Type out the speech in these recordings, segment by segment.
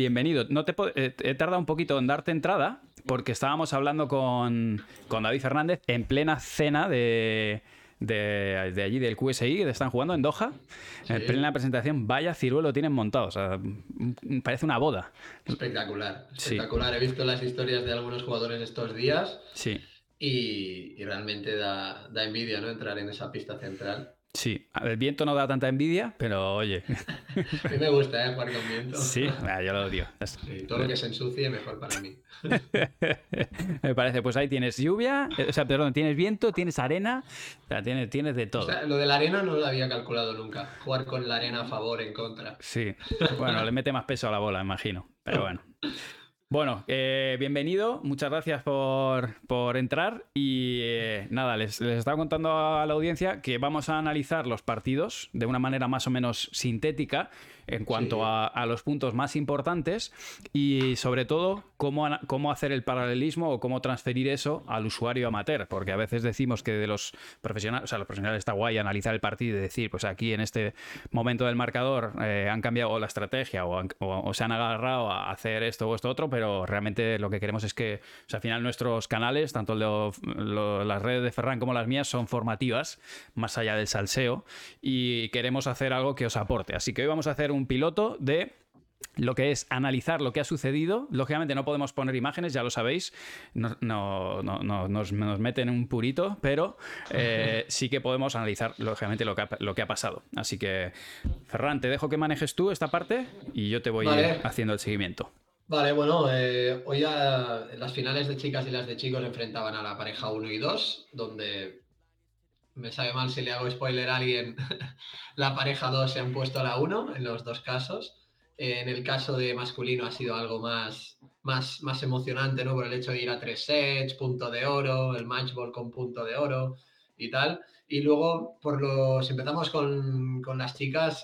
bienvenido. No te eh, he tardado un poquito en darte entrada porque estábamos hablando con, con David Fernández en plena cena de, de, de, allí, del QSI, que están jugando en Doha. En plena presentación, vaya ciruelo tienen montado. O sea, parece una boda. Espectacular, espectacular. He visto las historias de algunos jugadores estos días. Sí. Y, realmente da, da envidia, ¿no? Entrar en esa pista central. Sí, el viento no da tanta envidia, pero oye. A mí me gusta ¿eh? jugar con viento. Sí, yo lo odio. todo lo que se ensucie, mejor para mí. me parece, pues ahí tienes lluvia, eh, o sea, perdón, tienes viento, tienes arena, o sea, tienes, tienes de todo. O sea, lo de la arena no lo había calculado nunca. Jugar con la arena a favor, en contra. Sí, bueno, le mete más peso a la bola, imagino. Pero bueno. Bueno, eh, bienvenido, muchas gracias por, entrar. Y eh, nada, les, les, estaba contando a la audiencia que vamos a analizar los partidos de una manera más o menos sintética en cuanto a, los puntos más importantes y sobre todo cómo, cómo hacer el paralelismo o cómo transferir eso al usuario amateur, porque a veces decimos que de los profesionales, o sea, los profesionales está guay analizar el partido y decir, pues aquí en este momento del marcador eh, han cambiado la estrategia o, se han agarrado a hacer esto o esto otro, pero realmente lo que queremos es que, al final nuestros canales, tanto las redes de Ferran como las mías, son formativas, más allá del salseo, y queremos hacer algo que os aporte. Así que hoy vamos a hacer un un piloto de lo que es analizar lo que ha sucedido. Lógicamente no podemos poner imágenes, ya lo sabéis, no, nos, meten un purito, pero eh, sí que podemos analizar, lógicamente, lo que, ha, lo que ha pasado. Así que, Ferran, te dejo que manejes tú esta parte y yo te voy haciendo el seguimiento. Vale, bueno, eh, hoy las finales de chicas y las de chicos enfrentaban a la pareja 1 y 2, donde me sabe mal si le hago spoiler a alguien, la pareja 2 se han puesto a la 1 en los dos casos. en el caso de masculino ha sido algo más, más, más emocionante, ¿no? Por el hecho de ir a tres sets, punto de oro, el matchball con punto de oro y tal. Y luego, por los, empezamos con, con las chicas,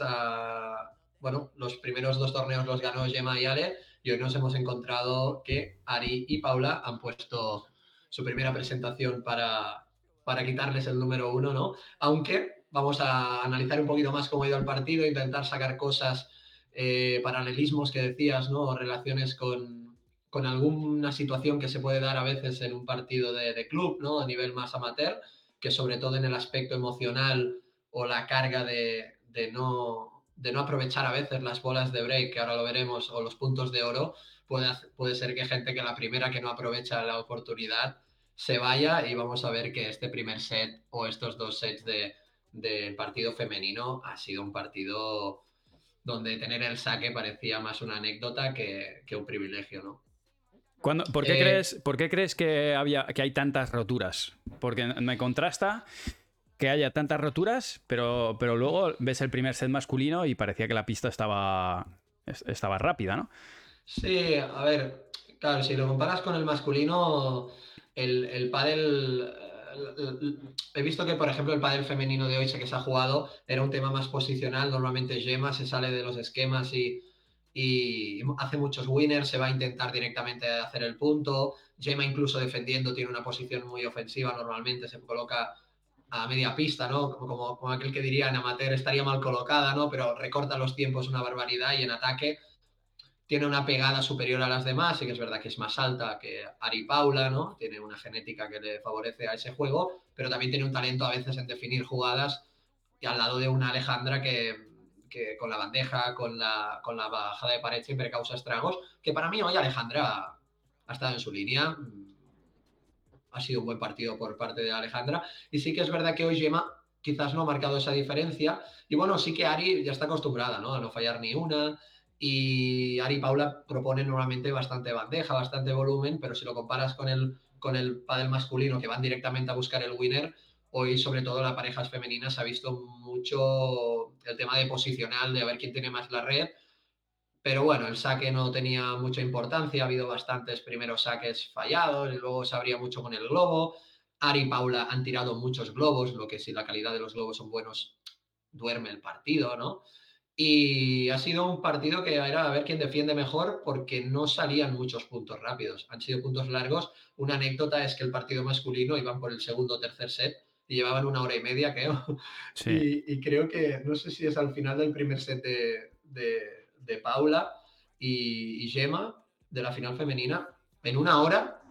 bueno, los primeros dos torneos los ganó Gemma y Ale, y hoy nos hemos encontrado que Ari y Paula han puesto su primera presentación para, para quitarles el número uno, ¿no? Aunque vamos a analizar un poquito más cómo ha ido el partido, intentar sacar cosas, eh, paralelismos que decías, ¿no? relaciones con, alguna situación que se puede dar a veces en un partido de, club, ¿no? A nivel más amateur, que sobre todo en el aspecto emocional o la carga de, no, de no aprovechar a veces las bolas de break, que ahora lo veremos, o los puntos de oro, puede, puede ser que gente que la primera que no aprovecha la oportunidad se vaya y vamos a ver que este primer set o estos dos sets del de partido femenino ha sido un partido donde tener el saque parecía más una anécdota que, un privilegio, ¿no? ¿por, qué eh, crees, ¿Por qué crees que, había, que hay tantas roturas? Porque me contrasta que haya tantas roturas, pero, pero luego ves el primer set masculino y parecía que la pista estaba, estaba rápida, ¿no? Sí, a ver, claro, si lo comparas con el masculino, el, el pádel he visto que, por ejemplo, el pádel femenino de hoy que se ha jugado, era un tema más posicional. Normalmente Gemma se sale de los esquemas y, y, hace muchos winners, se va a intentar directamente hacer el punto. Gemma, incluso defendiendo, tiene una posición muy ofensiva. Normalmente se coloca a media pista, ¿no? Como, como, aquel que diría en amateur estaría mal colocada, ¿no? Pero recorta los tiempos una barbaridad y en ataque tiene una pegada superior a las demás, y que es verdad que es más alta que Ari Paula, ¿no? Tiene una genética que le favorece a ese juego, pero también tiene un talento a veces en definir jugadas y al lado de una Alejandra que, con la bandeja, con la, con la bajada de pared siempre causa estragos, que para mí hoy Alejandra ha estado en su línea, ha sido un buen partido por parte de Alejandra, y sí que es verdad que hoy Gemma quizás no ha marcado esa diferencia, y bueno, sí que Ari ya está acostumbrada, ¿no? A no fallar ni una, y Ari Paula propone normalmente bastante bandeja, bastante volumen, pero si lo comparas con el, con el pádel masculino que van directamente a buscar el winner, hoy sobre todo las parejas femeninas ha visto mucho el tema de posicional, de a ver quién tiene más la red, pero bueno, el saque no tenía mucha importancia, ha habido bastantes primeros saques fallados, y luego se abría mucho con el globo. Ari y Paula han tirado muchos globos, lo que si la calidad de los globos son buenos, duerme el partido, ¿no? Y ha sido un partido que era a ver quién defiende mejor porque no salían muchos puntos rápidos. Han sido puntos largos. Una anécdota es que el partido masculino iban por el segundo o tercer set y llevaban una hora y media, creo. Y, creo que, no sé si es al final del primer set de, de, Paula, y, Gemma de la final femenina en una hora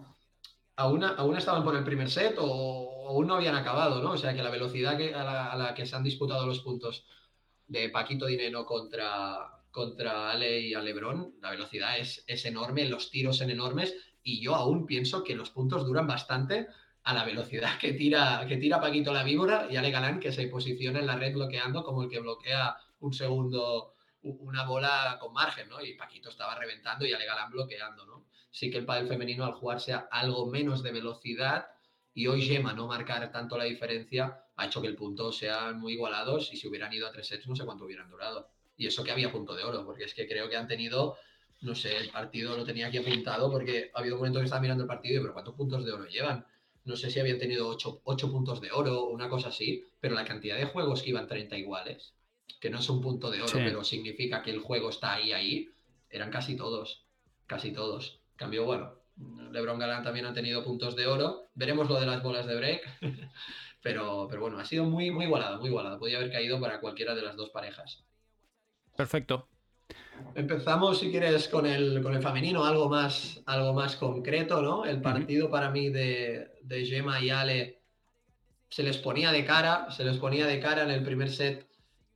aún, aún estaban por el primer set o aún no habían acabado, ¿no? O sea que la velocidad que, a, la, que se han disputado los puntos de Paquito Dineno contra, contra Ale y a Lebron, la velocidad es, es enorme, los tiros son enormes y yo aún pienso que los puntos duran bastante a la velocidad que tira, que tira Paquito la víbora y Ale Galán que se posiciona en la red bloqueando como el que bloquea un segundo una bola con margen, ¿no? Y Paquito estaba reventando y Ale Galán bloqueando, ¿no? Sí que el pádel femenino al jugarse a algo menos de velocidad y hoy Gemma no marcar tanto la diferencia ha hecho que el punto sean muy igualados y si hubieran ido a tres sets no sé cuánto hubieran durado. Y eso que había punto de oro, porque es que creo que han tenido, no sé, el partido lo tenía aquí apuntado porque ha habido un momento que estaba mirando el partido y pero ¿cuántos puntos de oro llevan? no sé si habían tenido 8, puntos de oro o una cosa así, pero la cantidad de juegos que iban 30 iguales, que no es un punto de oro, pero significa que el juego está ahí, ahí, eran casi todos, casi todos. Cambio, bueno, LeBron Galán también ha tenido puntos de oro, veremos lo de las bolas de break, pero, pero bueno, ha sido muy, muy igualado, muy igualado, podía haber caído para cualquiera de las dos parejas. Perfecto, Empezamos, si quieres, con el, con el femenino, algo más, algo más concreto, ¿no? El partido para mí de, de Gemma y Ale se les ponía de cara, se les ponía de cara en el primer set.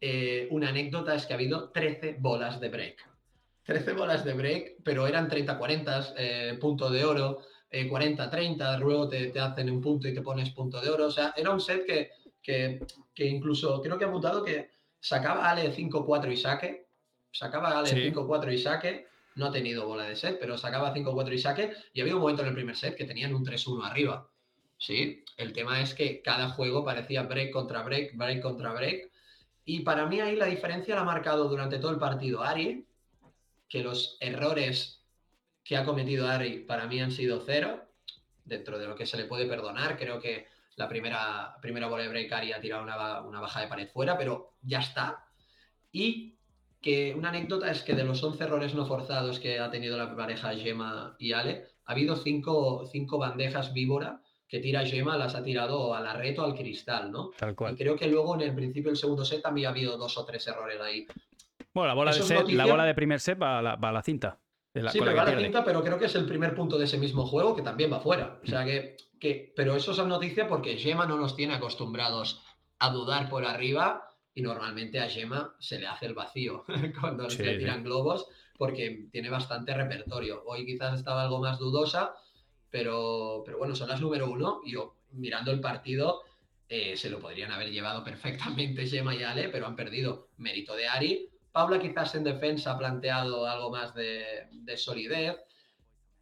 Eh, una anécdota es que ha habido 13 bolas de break. 13 bolas de break, pero eran 30-40, eh, punto de oro, 40-30, eh, luego te, te, hacen un punto y te pones punto de oro. O sea, era un set que, que, que incluso creo que ha apuntado que sacaba Ale 5-4 y saque, sacaba Ale 5-4 y saque, no ha tenido bola de set, pero sacaba 5-4 y saque, y había un momento en el primer set que tenían un 3-1 arriba. Sí, el tema es que cada juego parecía break contra break, break contra break, y para mí ahí la diferencia la ha marcado durante todo el partido Ari, que los errores que ha cometido Ari para mí han sido cero, dentro de lo que se le puede perdonar, creo que la primera, primera bola de break Ari ha tirado una, una baja de pared fuera, pero ya está. Y que una anécdota es que de los 11 errores no forzados que ha tenido la pareja Gemma y Ale, ha habido cinco, cinco bandejas víbora que tira Gemma, las ha tirado a la red o al cristal, ¿no? Tal cual. Y creo que luego en el principio del segundo set también ha habido dos o tres errores ahí. Bueno, la bola, de, set, la bola de primer set va a la, va a la cinta. sí, pero va a la cinta, pero creo que es el primer punto de ese mismo juego que también va fuera. O sea que, que pero eso es noticia porque Gemma no nos tiene acostumbrados a dudar por arriba y normalmente a Gemma se le hace el vacío cuando le tiran globos porque tiene bastante repertorio. Hoy quizás estaba algo más dudosa, pero, pero bueno, son las número uno y yo mirando el partido eh, se lo podrían haber llevado perfectamente Gemma y Ale, pero han perdido mérito de Ari. Paula quizás en defensa ha planteado algo más de, de solidez.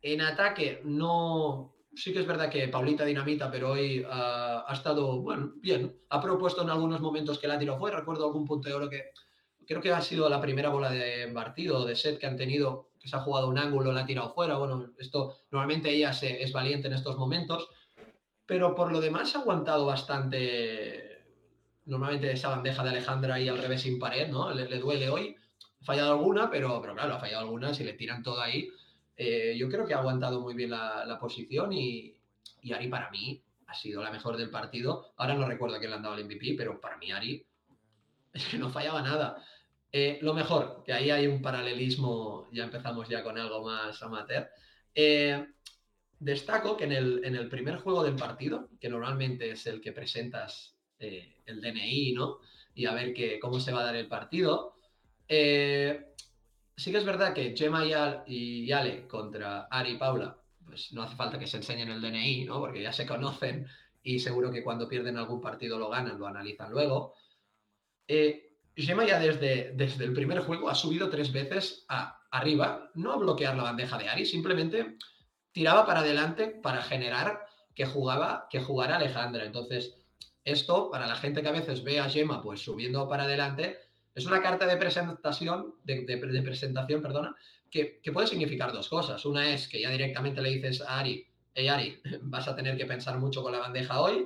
En ataque no, sí que es verdad que Paulita dinamita, pero hoy ah, ha estado, bueno, bien. Ha propuesto en algunos momentos que la tiró fuera. Recuerdo algún punto de oro que creo que ha sido la primera bola de partido, de set que han tenido, que se ha jugado un ángulo, la ha tirado fuera. Bueno, esto normalmente ella es valiente en estos momentos, pero por lo demás ha aguantado bastante. Normalmente esa bandeja de Alejandra y al revés sin pared, ¿no? Le, duele hoy. Ha fallado alguna, pero, pero claro, ha fallado alguna. Si le tiran todo ahí, eh, yo creo que ha aguantado muy bien la, posición y, Ari para mí ha sido la mejor del partido. Ahora no recuerdo quién le han dado el MVP, pero para mí Ari es que no fallaba nada. Eh, lo mejor, que ahí hay un paralelismo, ya empezamos ya con algo más amateur. Eh, destaco que en el, en el, primer juego del partido, que normalmente es el que presentas el DNI, ¿no? Y a ver que, cómo se va a dar el partido, sí que es verdad que Gemma y, Ale contra Ari y Paula, pues no hace falta que se enseñen el DNI, ¿no? Porque ya se conocen y seguro que cuando pierden algún partido lo ganan, lo analizan luego. Eh, Gemma ya desde, desde el primer juego ha subido tres veces arriba, no a bloquear la bandeja de Ari, simplemente tiraba para adelante para generar que jugaba, que jugara Alejandra. Entonces, esto, para la gente que a veces ve a Gemma pues subiendo para adelante, es una carta de presentación, de, presentación, perdona, que, puede significar dos cosas. Una es que ya directamente le dices a Ari, hey Ari, vas a tener que pensar mucho con la bandeja hoy,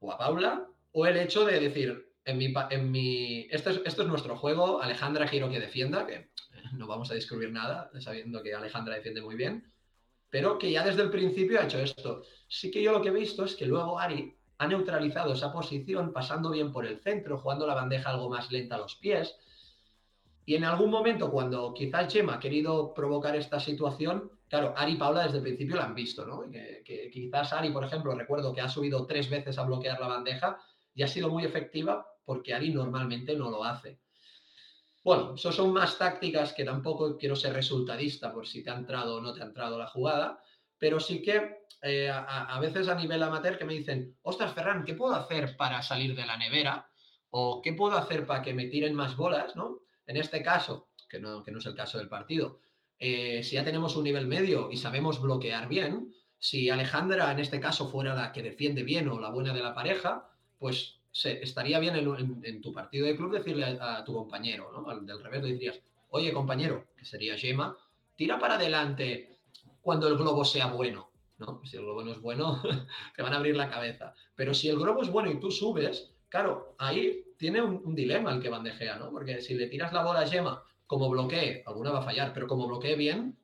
o a Paula, o el hecho de decir, en mi, en mi, esto, es, esto es nuestro juego, Alejandra quiero que defienda, que no vamos a descubrir nada, sabiendo que Alejandra defiende muy bien, pero que ya desde el principio ha hecho esto. Sí que yo lo que he visto es que luego Ari ha neutralizado esa posición pasando bien por el centro, jugando la bandeja algo más lenta a los pies. Y en algún momento, cuando quizás Gemma ha querido provocar esta situación, claro, Ari y Paula desde el principio la han visto, ¿no? Que, quizás Ari, por ejemplo, recuerdo que ha subido tres veces a bloquear la bandeja y ha sido muy efectiva porque Ari normalmente no lo hace. Bueno, eso son más tácticas que tampoco quiero ser resultadista por si te ha entrado o no te ha entrado la jugada, pero sí que eh, a, veces a nivel amateur que me dicen, ostras, Ferran, ¿qué puedo hacer para salir de la nevera? ¿O qué puedo hacer para que me tiren más bolas? ¿no? En este caso, que no, que no es el caso del partido, eh, si ya tenemos un nivel medio y sabemos bloquear bien, si Alejandra en este caso fuera la que defiende bien o la buena de la pareja, pues estaría bien en, tu partido de club decirle a, tu compañero, ¿no? Al, del revés le dirías, oye compañero, que sería Gema, tira para adelante cuando el globo sea bueno, ¿no? Si el globo no es bueno, te van a abrir la cabeza. Pero si el globo es bueno y tú subes, claro, ahí tiene un, dilema el que bandejea, ¿no? Porque si le tiras la bola a Gema como bloquee, alguna va a fallar, pero como bloquee bien,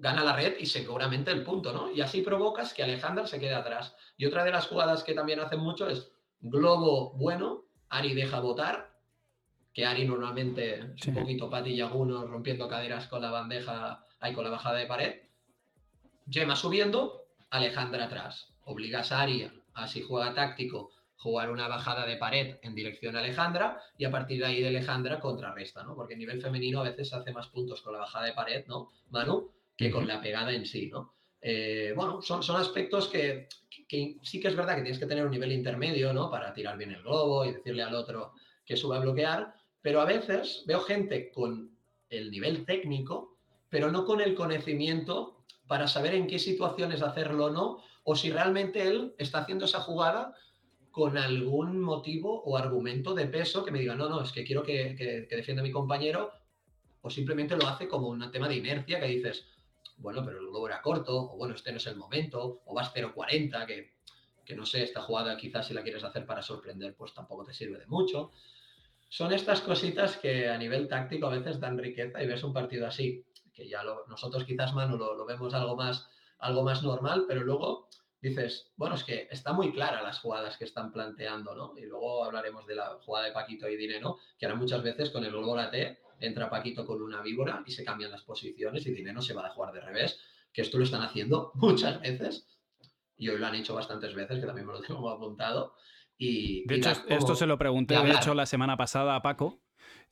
gana la red y seguramente el punto, ¿no? Y así provocas que Alejandra se quede atrás. Y otra de las jugadas que también hacen mucho es globo bueno, Ari deja votar, que Ari normalmente es un poquito patillaguno rompiendo caderas con la bandeja, ahí con la bajada de pared. Gemma subiendo, Alejandra atrás. Obligas a Ari, así juega táctico, jugar una bajada de pared en dirección a Alejandra y a partir de ahí de Alejandra contrarresta, ¿no? Porque a nivel femenino a veces hace más puntos con la bajada de pared, ¿no, Manu? Que con la pegada en sí, ¿no? Eh, bueno, son, son aspectos que, sí que es verdad que tienes que tener un nivel intermedio, ¿no? Para tirar bien el globo y decirle al otro que suba a bloquear, pero a veces veo gente con el nivel técnico, pero no con el conocimiento para saber en qué situaciones hacerlo o no, o si realmente él está haciendo esa jugada con algún motivo o argumento de peso que me diga, no, no, es que quiero que, que defienda a mi compañero, o simplemente lo hace como un tema de inercia que dices, bueno, pero el globo era corto, o bueno, este no es el momento, o vas 0.40, que, que no sé, esta jugada quizás si la quieres hacer para sorprender, pues tampoco te sirve de mucho. Son estas cositas que a nivel táctico a veces dan riqueza y ves un partido así, que ya nosotros quizás, Manu, lo, lo, vemos algo más, algo más normal, pero luego dices, bueno, es que está muy clara las jugadas que están planteando, ¿no? Y luego hablaremos de la jugada de Paquito y Dinero, que ahora muchas veces con el T entra Paquito con una víbora y se cambian las posiciones y Dinero se va a jugar de revés, que esto lo están haciendo muchas veces y hoy lo han hecho bastantes veces, que también me lo tengo apuntado. Y, de hecho, esto se lo pregunté, de hecho, la semana pasada a Paco,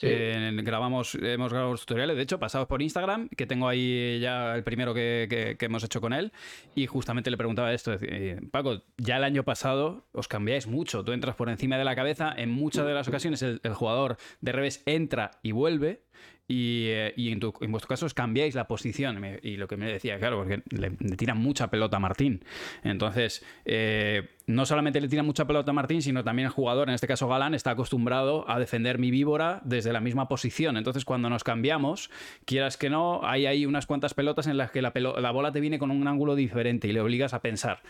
grabamos, hemos grabado los tutoriales, de hecho, pasados por Instagram, que tengo ahí ya el primero que, hemos hecho con él, y justamente le preguntaba esto, eh, Paco, ya el año pasado os cambiáis mucho, tú entras por encima de la cabeza, en muchas de las ocasiones el jugador de revés entra y vuelve, y, eh, en, tu, en, vuestro caso os cambiáis la posición. Y lo que me decía, claro, porque le, tiran mucha pelota a Martín. Entonces, eh, no solamente le tiran mucha pelota a Martín, sino también el jugador, en este caso Galán, está acostumbrado a defender mi víbora desde la misma posición. Entonces, cuando nos cambiamos, quieras que no, hay ahí unas cuantas pelotas en las que la, la bola te viene con un ángulo diferente y le obligas a pensar.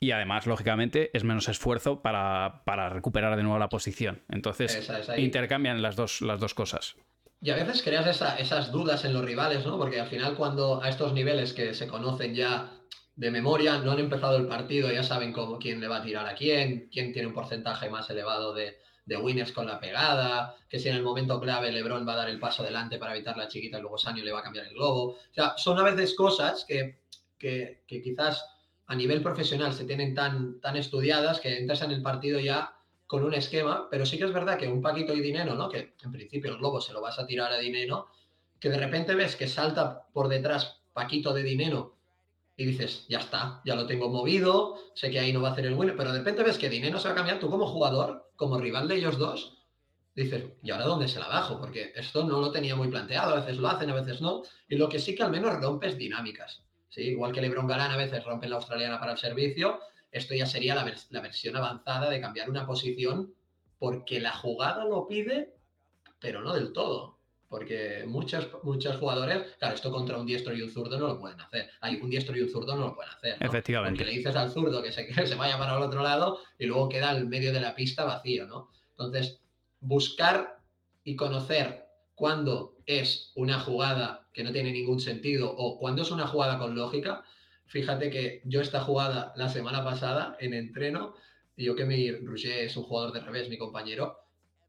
Y además, lógicamente, es menos esfuerzo para, para recuperar de nuevo la posición. Entonces, intercambian las dos, las dos cosas. Y a veces creas esas dudas en los rivales, ¿no? Porque al final cuando a estos niveles que se conocen ya de memoria, no han empezado el partido, ya saben cómo, quién le va a tirar a quién, quién tiene un porcentaje más elevado de, winners con la pegada, que si en el momento clave Lebron va a dar el paso adelante para evitar la chiquita y luego Sanio le va a cambiar el globo. O sea, son a veces cosas que, que, que quizás a nivel profesional se tienen tan, tan estudiadas que entras en el partido ya con un esquema, pero sí que es verdad que un Paquito y Dinero, ¿no? Que en principio el globo se lo vas a tirar a Dinero, que de repente ves que salta por detrás Paquito de Dinero y dices, ya está, ya lo tengo movido, sé que ahí no va a hacer el win, pero de repente ves que Dinero se va a cambiar, tú como jugador, como rival de ellos dos, dices, ¿y ahora dónde se la bajo? Porque esto no lo tenía muy planteado, a veces lo hacen, a veces no, y lo que sí que al menos rompes dinámicas, ¿sí? Igual que Lebron Galán a veces rompe la australiana para el servicio, esto ya sería la, versión avanzada de cambiar una posición porque la jugada lo pide, pero no del todo. Porque muchos, muchos jugadores, claro, esto contra un diestro y un zurdo no lo pueden hacer. Hay un diestro y un zurdo no lo pueden hacer. Efectivamente. Porque le dices al zurdo que se, que se vaya para el otro lado y luego queda el medio de la pista vacío, ¿no? Entonces, buscar y conocer cuándo es una jugada que no tiene ningún sentido o cuándo es una jugada con lógica, Fíjate que yo esta jugada la semana pasada en entreno, yo que mi Roger es un jugador de revés, mi compañero,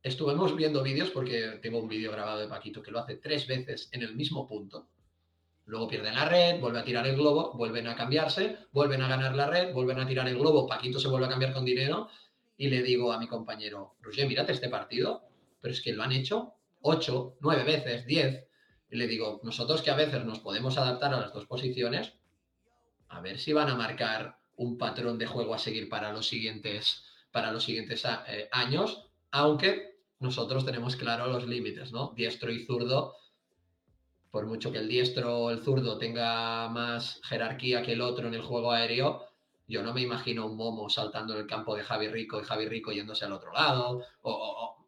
estuvimos viendo vídeos porque tengo un vídeo grabado de Paquito que lo hace tres veces en el mismo punto. Luego pierden la red, vuelve a tirar el globo, vuelven a cambiarse, vuelven a ganar la red, vuelven a tirar el globo, Paquito se vuelve a cambiar con dinero y le digo a mi compañero, Roger, mírate este partido, pero es que lo han hecho ocho, nueve veces, diez. Y le digo, nosotros que a veces nos podemos adaptar a las dos posiciones, a ver si van a marcar un patrón de juego a seguir para los siguientes, para los siguientes eh, años, aunque nosotros tenemos claro los límites, ¿no? Diestro y zurdo, por mucho que el diestro o el zurdo tenga más jerarquía que el otro en el juego aéreo, yo no me imagino un Momo saltando en el campo de Javi Rico y Javi Rico yéndose al otro lado, o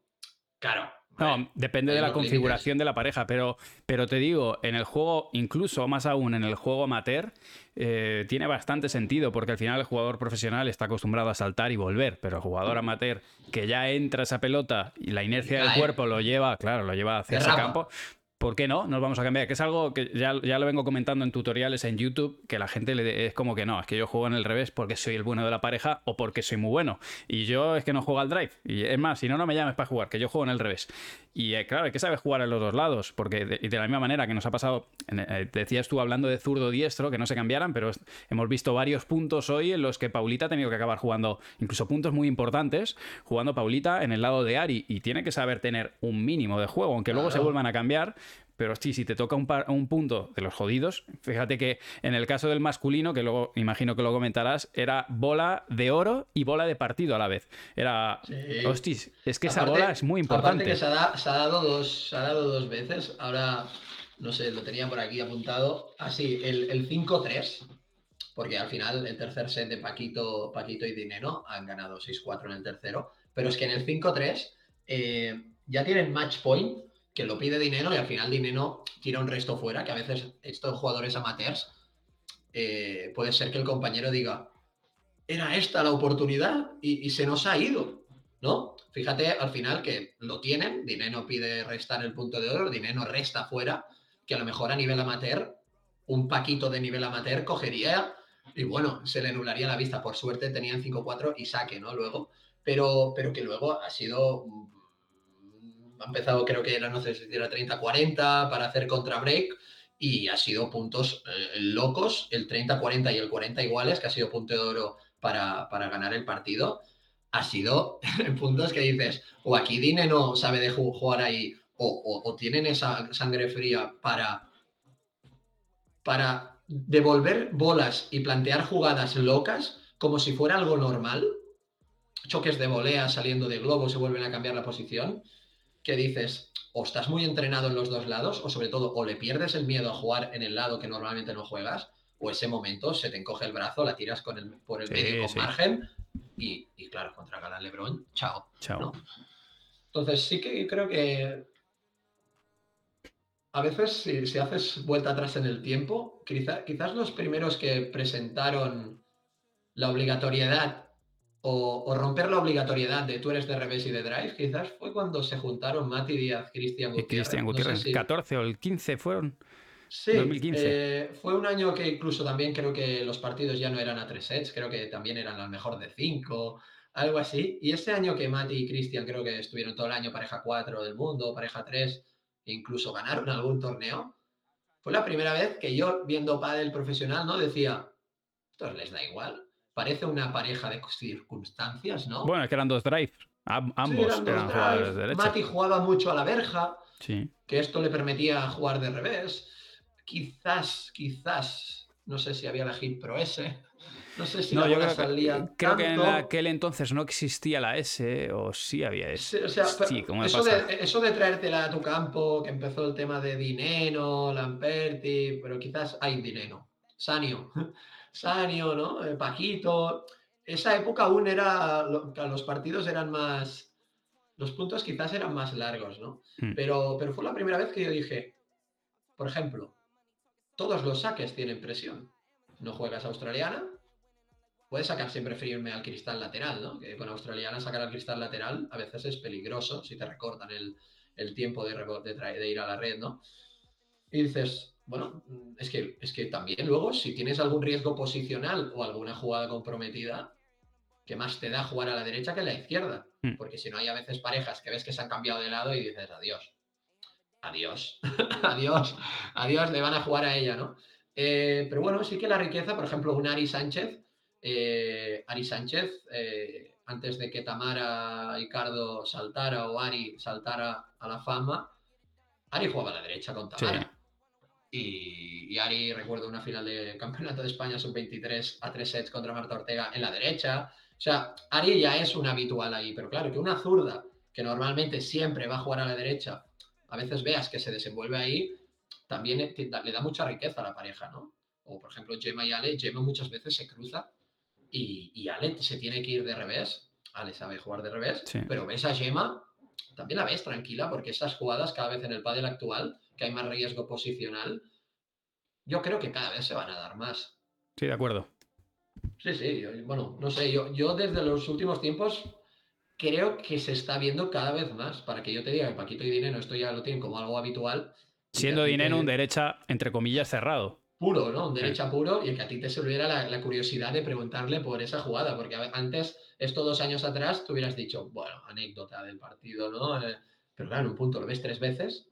claro, no, depende de la configuración de la pareja, pero, pero te digo, en el juego, incluso más aún en el juego amateur, eh, tiene bastante sentido, porque al final el jugador profesional está acostumbrado a saltar y volver, pero el jugador amateur que ya entra esa pelota y la inercia del cuerpo lo lleva, claro, lo lleva hacia ese campo, ¿Por qué no? Nos vamos a cambiar. Que es algo que ya, lo vengo comentando en tutoriales en YouTube, que la gente le es como que no, es que yo juego en el revés porque soy el bueno de la pareja o porque soy muy bueno. Y yo es que no juego al drive. Y es más, si no, no me llames para jugar, que yo juego en el revés. Y eh, claro, hay que saber jugar en los dos lados, porque de, de la misma manera que nos ha pasado, eh, decías tú hablando de zurdo diestro, que no se cambiaran, pero hemos visto varios puntos hoy en los que Paulita ha tenido que acabar jugando, incluso puntos muy importantes, jugando Paulita en el lado de Ari, y tiene que saber tener un mínimo de juego, aunque luego se vuelvan a cambiar, pero sí, si te toca un, un, punto de los jodidos, fíjate que en el caso del masculino, que luego imagino que lo comentarás, era bola de oro y bola de partido a la vez. Era. Hostis, es que esa bola es muy importante. que se ha, dado dos, se ha dado dos veces. Ahora, no sé, lo tenía por aquí apuntado. Así, ah, el, el 5-3 porque al final el tercer set de Paquito, Paquito y Dinero han ganado 6-4 en el tercero, pero es que en el 5-3 eh, ya tienen match point que lo pide dinero y al final dinero tira un resto fuera, que a veces estos jugadores amateurs eh, puede ser que el compañero diga, era esta la oportunidad y, se nos ha ido, ¿no? Fíjate al final que lo tienen, dinero pide restar el punto de oro, dinero resta fuera, que a lo mejor a nivel amateur, un paquito de nivel amateur cogería y bueno, se le anularía la vista. Por suerte tenían 5-4 y saque, ¿no? Luego, pero, pero que luego ha sido ha empezado creo que era, no sé si era 30-40 para hacer contra break y ha sido puntos eh, locos, el 30-40 y el 40 iguales, que ha sido punto de oro para, ganar el partido. Ha sido puntos que dices, o aquí Dine no sabe de jugar ahí, o, tienen esa sangre fría para, para devolver bolas y plantear jugadas locas como si fuera algo normal. Choques de volea saliendo de globo se vuelven a cambiar la posición que dices, o estás muy entrenado en los dos lados, o sobre todo, o le pierdes el miedo a jugar en el lado que normalmente no juegas, o ese momento se te encoge el brazo, la tiras con el, por el medio con margen, y, claro, contra Galán Lebron, chao. Chao. Entonces sí que creo que a veces si, haces vuelta atrás en el tiempo, quizás los primeros que presentaron la obligatoriedad o, romper la obligatoriedad de tú eres de revés y de drive, quizás fue cuando se juntaron Mati Díaz, Cristian Gutiérrez. Cristian Gutiérrez, 14 o el 15 fueron. Sí, 2015. Eh, fue un año que incluso también creo que los partidos ya no eran a tres sets, creo que también eran al mejor de cinco, algo así. Y ese año que Mati y Cristian creo que estuvieron todo el año pareja 4 del mundo, pareja 3, e incluso ganaron algún torneo, fue la primera vez que yo viendo pádel profesional no decía, esto les da igual parece una pareja de circunstancias, ¿no? Bueno, es que eran dos drives. ambos eran, jugadores de derecha. Mati jugaba mucho a la verja, sí. que esto le permitía jugar de revés. Quizás, quizás, no sé si había la Hit Pro S. No sé si la yo creo, salía creo que en aquel entonces no existía la S o sí había S. Sí, eso, de, eso, de, traértela a tu campo, que empezó el tema de Dineno, Lamperti, pero quizás hay Dineno. Sanio. Sanio, ¿no? Eh, Paquito. Esa época aún era, los partidos eran más, los puntos quizás eran más largos, ¿no? Hmm. Pero, pero fue la primera vez que yo dije, por ejemplo, todos los saques tienen presión. No juegas australiana, puedes sacar siempre firme al cristal lateral, ¿no? Que con australiana sacar al cristal lateral a veces es peligroso si te recortan el, tiempo de, de, de, ir a la red, ¿no? Y dices, bueno, es que, es que también luego, si tienes algún riesgo posicional o alguna jugada comprometida, que más te da jugar a la derecha que a la izquierda. Hmm. Porque si no hay a veces parejas que ves que se han cambiado de lado y dices adiós. Adiós. adiós. Adiós, le van a jugar a ella, ¿no? Eh, pero bueno, sí que la riqueza, por ejemplo, un Ari Sánchez. eh, Ari Sánchez, eh, antes de que Tamara Ricardo saltara o Ari saltara a la fama, Ari jugaba a la derecha con Tamara. Y, y Ari, recuerdo una final de Campeonato de España sub-23 a tres sets contra Marta Ortega en la derecha. O sea, Ari ya es un habitual ahí, pero claro, que una zurda que normalmente siempre va a jugar a la derecha, a veces veas que se desenvuelve ahí, también le da mucha riqueza a la pareja, ¿no? O por ejemplo, Gemma y Ale, Gemma muchas veces se cruza y, y Ale se tiene que ir de revés. Ale sabe jugar de revés, Sí. pero ves a Gemma, también la ves tranquila, porque esas jugadas cada vez en el pádel actual, que hay más riesgo posicional, yo creo que cada vez se van a dar más. Sí, de acuerdo. Sí, sí, yo- bueno, no sé, yo, yo desde los últimos tiempos creo que se está viendo cada vez más. Para que yo te diga que Paquito y Dinero esto ya lo tienen como algo habitual. Siendo dinero un derecha, entre comillas, cerrado. puro, ¿no? Un derecha puro y que a ti te sirviera la, la curiosidad de preguntarle por esa jugada, porque antes, estos dos años atrás, tú hubieras dicho, bueno, anécdota del partido, ¿no? Eh, pero claro, en un punto lo ves tres veces,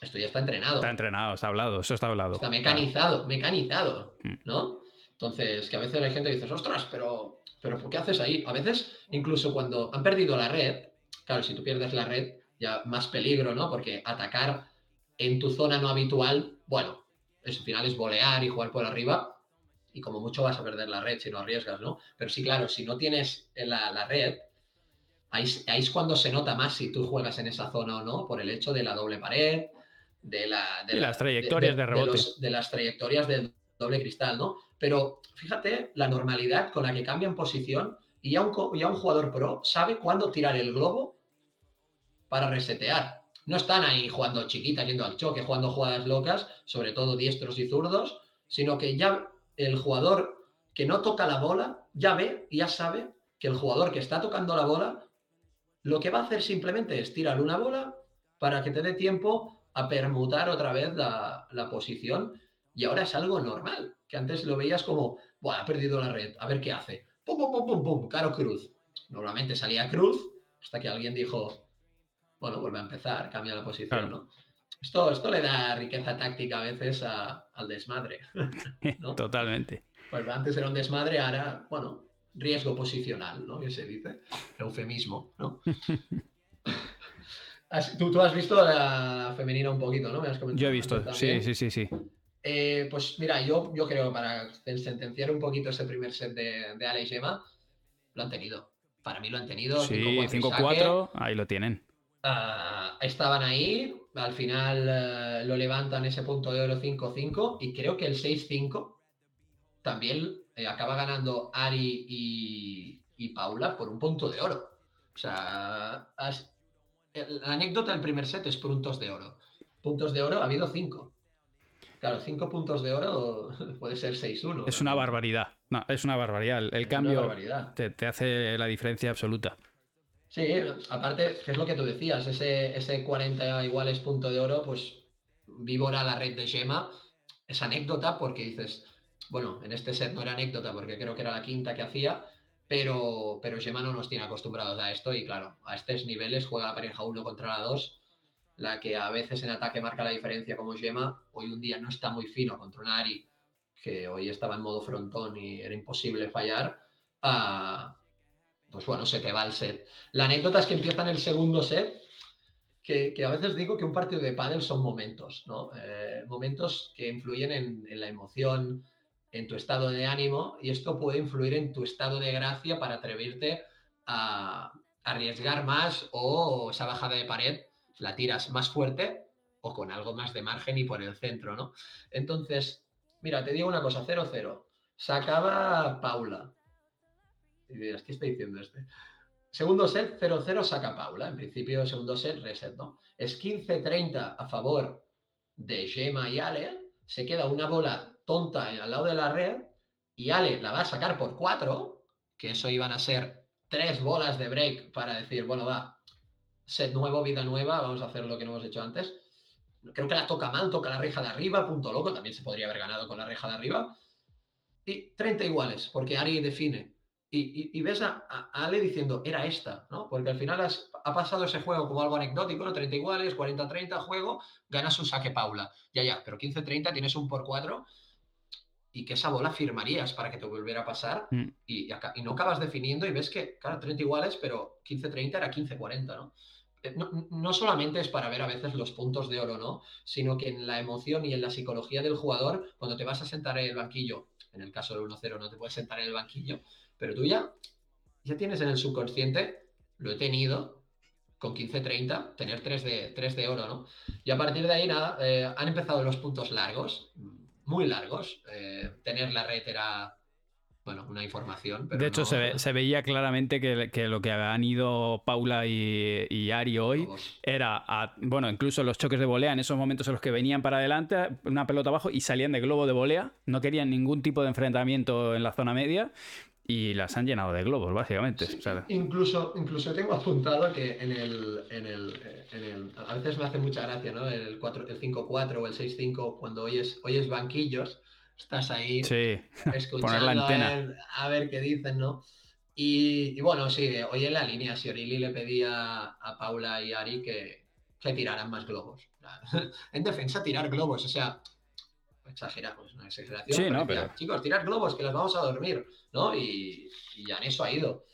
esto ya está entrenado. Está entrenado, está hablado, eso está hablado. Está mecanizado, mecanizado, Mm. ¿no? Entonces, que a veces hay gente que dice, ostras, pero, pero ¿por qué haces ahí? A veces, incluso cuando han perdido la red, claro, si tú pierdes la red, ya más peligro, ¿no? Porque atacar en tu zona no habitual, bueno, al final es volear y jugar por arriba, y como mucho vas a perder la red si no arriesgas, ¿no? Pero sí, claro, si no tienes la, la red, ahí, ahí es cuando se nota más si tú juegas en esa zona o no, por el hecho de la doble pared, de, la, de la- las trayectorias de rebote. los- de las trayectorias del doble cristal, ¿no? Pero fíjate la normalidad con la que cambian posición y ya un, ya un jugador pro sabe cuándo tirar el globo para resetear. No están ahí jugando chiquitas, yendo al choque, jugando jugadas locas, sobre todo diestros y zurdos, sino que ya el jugador que no toca la bola ya ve y ya sabe que el jugador que está tocando la bola lo que va a hacer simplemente es tirar una bola para que te dé tiempo a permutar otra vez la, la posición y ahora es algo normal, que antes lo veías como, Buah, ha perdido la red, a ver qué hace. Pum, pum, pum, pum, pum, caro cruz. Normalmente salía cruz hasta que alguien dijo, bueno, vuelve a empezar, cambia la posición, Claro. ¿no? Esto, esto le da riqueza táctica a veces a- al desmadre. ¿no? Totalmente. Pues antes era un desmadre, ahora, bueno, riesgo posicional, ¿no? Que se dice, eufemismo, ¿no? Tú, tú has visto la femenina un poquito, ¿no? Me has comentado Yo he visto, sí, sí, sí, sí. Eh, pues mira, yo, yo creo que para sentenciar un poquito ese primer set de, de Ale y Gemma, lo han tenido. Para mí lo han tenido. Sí, 5-4 y saque. 5-4, ahí lo tienen. Ah, estaban ahí, al final eh, lo levantan ese punto de oro 5-5 y creo que el 6-5 también eh, acaba ganando Ari y, y Paula por un punto de oro. O sea, has- la anécdota del primer set es puntos de oro. Puntos de oro ha habido 5. Claro, 5 puntos de oro puede ser 6-1. Es una barbaridad. No, es una barbaridad. El, cambio barbaridad. te, te hace la diferencia absoluta. Sí, aparte, que es lo que tú decías, ese, ese 40 iguales punto de oro, pues víbora la red de Gemma. Es anécdota porque dices, bueno, en este set no era anécdota porque creo que era la quinta que hacía, pero, pero Gemma no nos tiene acostumbrados a esto y claro, a estos niveles juega la pareja 1 contra la 2, la que a veces en ataque marca la diferencia como Gemma, hoy un día no está muy fino contra un Ari, que hoy estaba en modo frontón y era imposible fallar. ah, pues bueno, se te va el set. La anécdota es que empieza en el segundo set, que, que a veces digo que un partido de pádel son momentos, ¿no? Eh, momentos que influyen en, en la emoción, en tu estado de ánimo, y esto puede influir en tu estado de gracia para atreverte a arriesgar más o esa bajada de pared la tiras más fuerte o con algo más de margen y por el centro, ¿no? Entonces, mira, te digo una cosa, 0-0. Sacaba Paula. Y dirás, ¿qué está diciendo este? Segundo set, 0-0 saca Paula. En principio, segundo set, reset, ¿no? Es 15-30 a favor de Gemma y Ale. Se queda una bola tonta al lado de la red y Ale la va a sacar por 4, que eso iban a ser tres bolas de break para decir, bueno, va, set nuevo, vida nueva, vamos a hacer lo que no hemos hecho antes. Creo que la toca mal, toca la reja de arriba, punto loco, también se podría haber ganado con la reja de arriba. Y 30 iguales, porque Ari define. y, ves a, Ale diciendo, era esta, ¿no? Porque al final ha pasado ese juego como algo anecdótico, ¿no? 30 iguales, 40-30 juego, ganas un saque Paula. Ya, ya, pero 15-30 tienes un por 4 y que esa bola firmarías para que te volviera a pasar mm. y, y, no acabas definiendo y ves que, claro, 30 iguales, pero 15-30 era 15-40, eh, ¿no? ¿no? solamente es para ver a veces los puntos de oro, ¿no? Sino que en la emoción y en la psicología del jugador, cuando te vas a sentar en el banquillo, en el caso del 1-0 no te puedes sentar en el banquillo, pero tú ya, ya tienes en el subconsciente, lo he tenido, con 15-30, tener 3 de, 3 de oro, ¿no? Y a partir de ahí, nada, eh, han empezado los puntos largos, muy largos. Eh, tener la red era, bueno, una información. de hecho, se, veía claramente que, lo que han ido Paula y, Ari hoy era, bueno, incluso los choques de volea, en esos momentos en los que venían para adelante, una pelota abajo y salían de globo de volea, no querían ningún tipo de enfrentamiento en la zona media y las han llenado de globos, básicamente. incluso, incluso tengo apuntado que en el, en el, A veces me hace mucha gracia, ¿no? El, el 5-4 o el 6-5, cuando oyes, oyes banquillos, estás ahí escuchando la antena. A, ver, qué dicen, ¿no? Y, bueno, sí, hoy en la línea, si Orili le pedía a Paula y Ari que, que tiraran más globos. en defensa, tirar globos, o sea, exageramos, una exageración. Sí, no, pero... Chicos, tirar globos, que los vamos a dormir, ¿no? Y, ya en eso ha ido.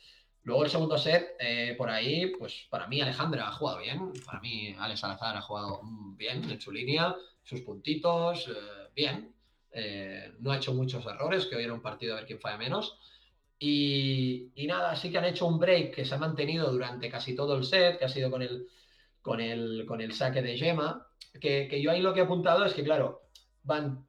Luego el segundo set, eh, por ahí, pues para mí Alejandra ha jugado bien, para mí Alex Salazar ha jugado bien en su línea, sus puntitos, eh, bien. Eh, no ha hecho muchos errores, que hoy era un partido a ver quién falla menos. Y, nada, sí que han hecho un break que se ha mantenido durante casi todo el set, que ha sido con el, con el, con el saque de Gemma, que, que yo ahí lo que he apuntado es que, claro, van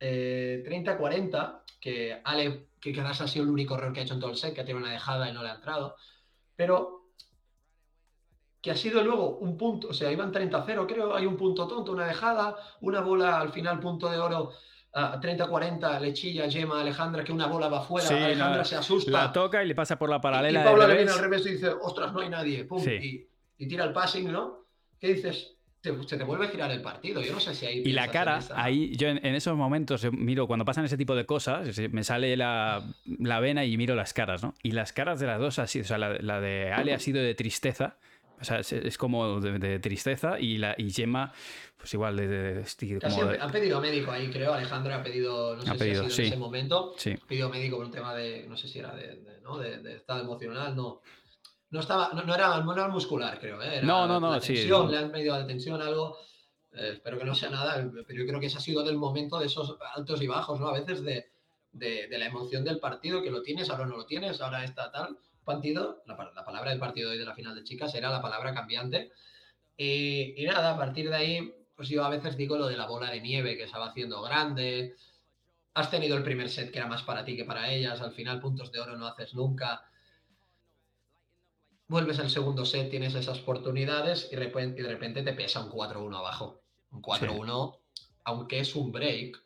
30-40, eh, que Ale, que quizás ha sido el único error que ha hecho en todo el set, que ha tenido una dejada y no le ha entrado, pero que ha sido luego un punto, o sea, iban 30-0, creo, hay un punto tonto, una dejada, una bola al final, punto de oro. 30-40, le chilla Gemma Alejandra que una bola va afuera, Alejandra se asusta. La toca y le pasa por la paralela. Y, Paula le viene al revés y dice, ostras, no hay nadie, pum, y, y, tira el passing, ¿no? ¿Qué dices? Se te vuelve a girar el partido. Yo no sé si hay. Y la cara, ahí, yo en, esos momentos miro, cuando pasan ese tipo de cosas, me sale la, vena y miro las caras, ¿no? Y las caras de las dos así, o sea, la, de Ale ha sido de tristeza. O sea, es, como de, tristeza y, la, y Gemma, pues igual de... Han pedido médico ahí, creo. Alejandra ha pedido, no sé si ha sido en ese momento. Sí. Ha pedido médico por un tema de, no sé si era de, ¿no? de estado emocional, no. No, estaba, no, era, no muscular, creo. ¿eh? no, no, no, tensión, Le han pedido la tensión, algo. Eh, espero que no sea nada, pero yo creo que ese ha sido del momento de esos altos y bajos, ¿no? A veces de, la emoción del partido, que lo tienes, ahora no lo tienes, ahora está tal. Partido, la, palabra del partido hoy de la final de chicas era la palabra cambiante. Y, y, nada, a partir de ahí, pues yo a veces digo lo de la bola de nieve que se va haciendo grande. Has tenido el primer set que era más para ti que para ellas, al final puntos de oro no haces nunca vuelves al segundo set, tienes esas oportunidades y, de repente te pesa un 4-1 abajo. Un 4-1, aunque es un break,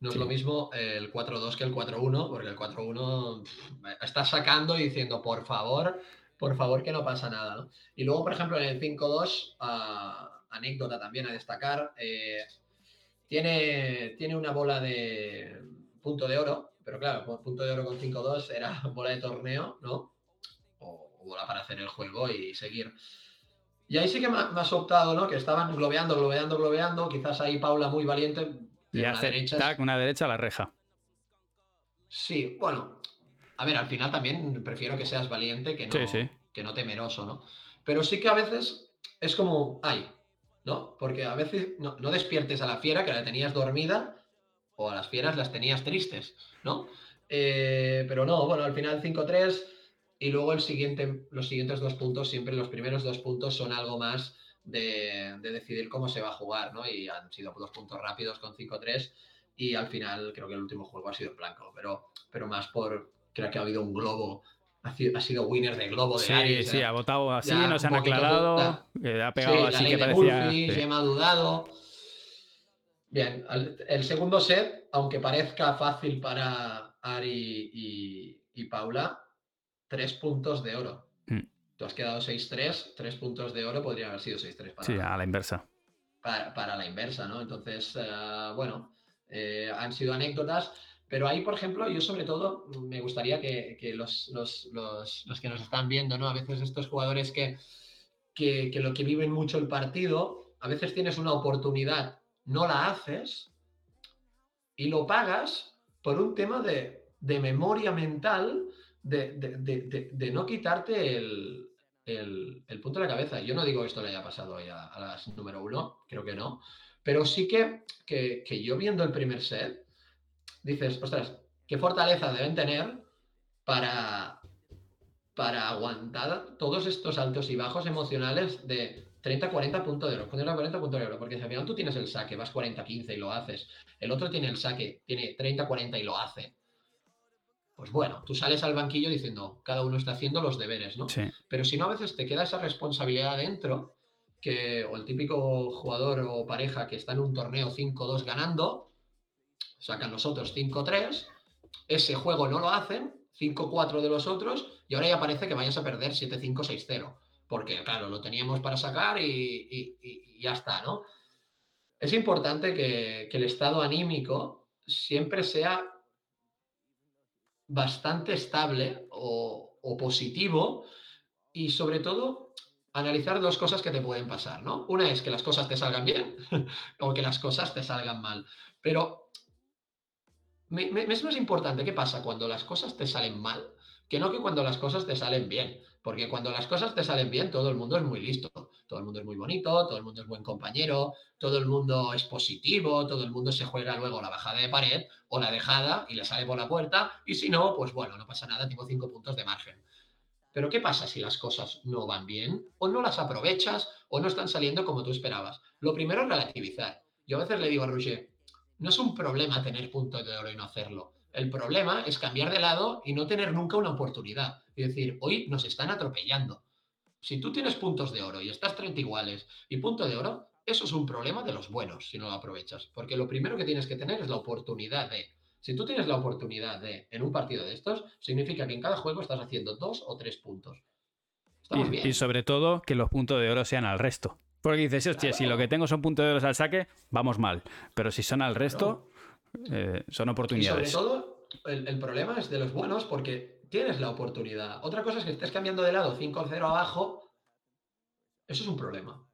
no es lo mismo el 4-2 que el 4-1, porque el 4-1 estás sacando y diciendo, por favor, por favor, que no pasa nada. Y luego, por ejemplo, en el 5-2, ah, anécdota también a destacar, eh, tiene, tiene una bola de punto de oro, pero claro, punto de oro con 5-2 era bola de torneo, ¿no? Bola para hacer el juego y seguir. Y ahí sí que me, has optado, ¿no? Que estaban globeando, globeando, globeando. Quizás ahí Paula muy valiente. Y hace derecha una derecha a la reja. Sí, bueno. A ver, al final también prefiero que seas valiente que no, Que no temeroso, ¿no? Pero sí que a veces es como, ay, ¿no? Porque a veces no, no despiertes a la fiera que la tenías dormida o a las fieras las tenías tristes, ¿no? Eh, pero no, bueno, al final 5-3 y luego el siguiente, los siguientes dos puntos, siempre los primeros dos puntos son algo más de, decidir cómo se va a jugar, ¿no? Y han sido dos puntos rápidos con 5-3 y al final creo que el último juego ha sido en blanco, pero, pero más por, creo que ha habido un globo ha sido, winner de globo de Sí, sí, ha votado así, no se han aclarado, ha pegado así que parecía... se me ha dudado. Bien, el, segundo set, aunque parezca fácil para Ari y, y Paula, tres puntos de oro. Mm. Tú has quedado 6-3, tres puntos de oro podrían haber sido 6-3 para. Sí, a la inversa. Para, la inversa, ¿no? Entonces, eh, bueno, eh, han sido anécdotas. Pero ahí, por ejemplo, yo sobre todo me gustaría que, los, los, que nos están viendo, ¿no? A veces estos jugadores que, que, lo que viven mucho el partido, a veces tienes una oportunidad, no la haces y lo pagas por un tema de, memoria mental, de, no quitarte el, punto de la cabeza. Yo no digo que esto le haya pasado a, las número uno, creo que no, pero sí que, que yo viendo el primer set, dices, ostras, qué fortaleza deben tener para, para aguantar todos estos altos y bajos emocionales de 30-40 puntos de oro, 40 puntos de oro, porque al final tú tienes el saque, vas 40-15 y lo haces, el otro tiene el saque, tiene 30-40 y lo hace. Pues bueno, tú sales al banquillo diciendo, cada uno está haciendo los deberes, ¿no? Pero si no, a veces te queda esa responsabilidad dentro, que, o el típico jugador o pareja que está en un torneo 5-2 ganando, sacan los otros 5-3, ese juego no lo hacen, 5-4 de los otros, y ahora ya parece que vayas a perder 7-5, 6-0, porque claro, lo teníamos para sacar y, ya está, ¿no? Es importante que, el estado anímico siempre sea bastante estable o, o, positivo y sobre todo analizar dos cosas que te pueden pasar, ¿no? Una es que las cosas te salgan bien o que las cosas te salgan mal, pero me, es más importante qué pasa cuando las cosas te salen mal que no que cuando las cosas te salen bien. Porque cuando las cosas te salen bien, todo el mundo es muy listo, todo el mundo es muy bonito, todo el mundo es buen compañero, todo el mundo es positivo, todo el mundo se juega luego la bajada de pared o la dejada y le sale por la puerta. Y si no, pues bueno, no pasa nada, tengo cinco puntos de margen. Pero ¿qué pasa si las cosas no van bien o no las aprovechas o no están saliendo como tú esperabas? Lo primero es relativizar. Yo a veces le digo a Roger, no es un problema tener puntos de oro y no hacerlo. El problema es cambiar de lado y no tener nunca una oportunidad. Es decir, hoy nos están atropellando. Si tú tienes puntos de oro y estás 30 iguales y punto de oro, eso es un problema de los buenos si no lo aprovechas. Porque lo primero que tienes que tener es la oportunidad de. Si tú tienes la oportunidad de, en un partido de estos, significa que en cada juego estás haciendo dos o tres puntos. y, y sobre todo que los puntos de oro sean al resto. Porque dices, hostia, si lo que tengo son puntos de oro al saque, vamos mal. Pero si son al resto, eh, son oportunidades. Y sobre todo, el, problema es de los buenos porque tienes la oportunidad. Otra cosa es que estés cambiando de lado 5-0 abajo. Eso es un problema.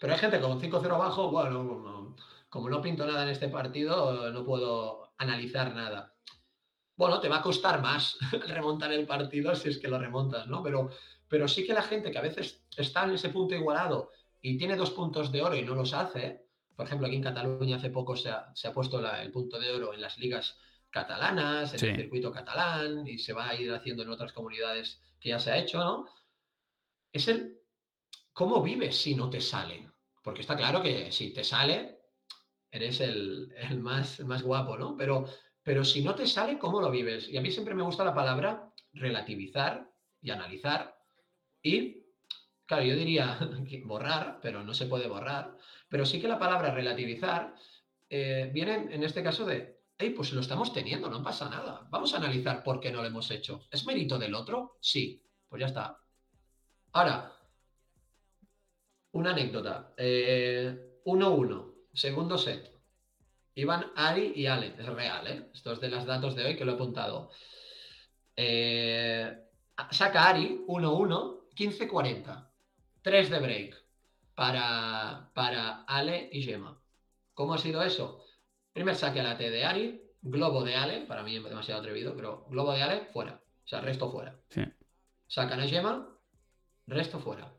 Pero hay gente con 5-0 abajo, bueno, como no pinto nada en este partido, no puedo analizar nada. Bueno, te va a costar más remontar el partido si es que lo remontas, ¿no? Pero, pero sí que la gente que a veces está en ese punto igualado y tiene dos puntos de oro y no los hace, por ejemplo, aquí en Cataluña hace poco se ha, puesto el punto de oro en las ligas catalanas, en el circuito catalán, y se va a ir haciendo en otras comunidades que ya se ha hecho, ¿no? Es el cómo vives si no te sale. Porque está claro que si te sale, eres el, más, más guapo, ¿no? Pero, pero si no te sale, ¿cómo lo vives? Y a mí siempre me gusta la palabra relativizar y analizar y Claro, yo diría borrar, pero no se puede borrar. Pero sí que la palabra relativizar eh, viene en este caso de, hey, pues lo estamos teniendo, no pasa nada. Vamos a analizar por qué no lo hemos hecho. ¿Es mérito del otro? Sí, pues ya está. Ahora, una anécdota. 1-1, eh, segundo set. Iban Ari y Ale. Es real, ¿eh? Esto es de las datos de hoy que lo he apuntado. Eh, saca Ari 1-1, 15-40. 3 de break para, para Ale y Gemma. ¿Cómo ha sido eso? Primer saque a la T de Ari, globo de Ale, para mí es demasiado atrevido, pero globo de Ale, fuera. O sea, resto fuera. Sacan a Gemma, resto fuera.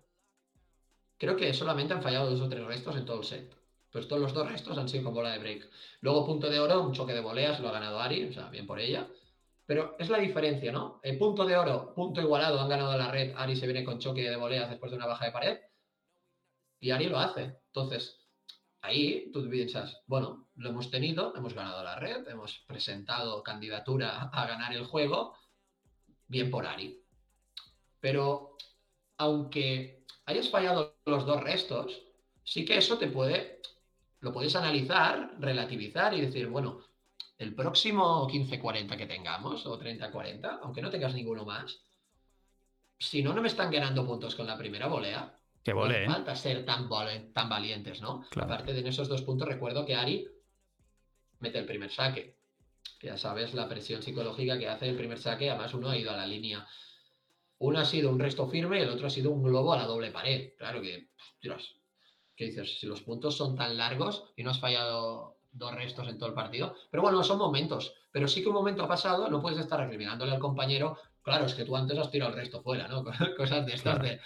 Creo que solamente han fallado dos o tres restos en todo el set. Pues todos los dos restos han sido con bola de break. Luego, punto de oro, un choque de voleas, lo ha ganado Ari, o sea, bien por ella. Pero es la diferencia, ¿no? El punto de oro, punto igualado, han ganado la red. Ari se viene con choque de voleas después de una baja de pared. Y Ari lo hace. Entonces, ahí tú piensas, bueno, lo hemos tenido, hemos ganado la red, hemos presentado candidatura a ganar el juego. Bien por Ari. Pero, aunque hayas fallado los dos restos, sí que eso te puede, lo puedes analizar, relativizar y decir, bueno, el próximo 15-40 que tengamos, o 30-40, aunque no tengas ninguno más, si no, no me están ganando puntos con la primera volea. Que No falta ser tan, tan valientes, ¿no? Aparte de esos dos puntos, recuerdo que Ari mete el primer saque. ya sabes la presión psicológica que hace el primer saque, además uno ha ido a la línea. Uno ha sido un resto firme y el otro ha sido un globo a la doble pared. Claro que, Dios, ¿qué dices? Si los puntos son tan largos y no has fallado dos restos en todo el partido. Pero bueno, son momentos. Pero sí que un momento ha pasado, no puedes estar recriminándole al compañero. Claro, es que tú antes has tirado el resto fuera, ¿no? Cosas de estas de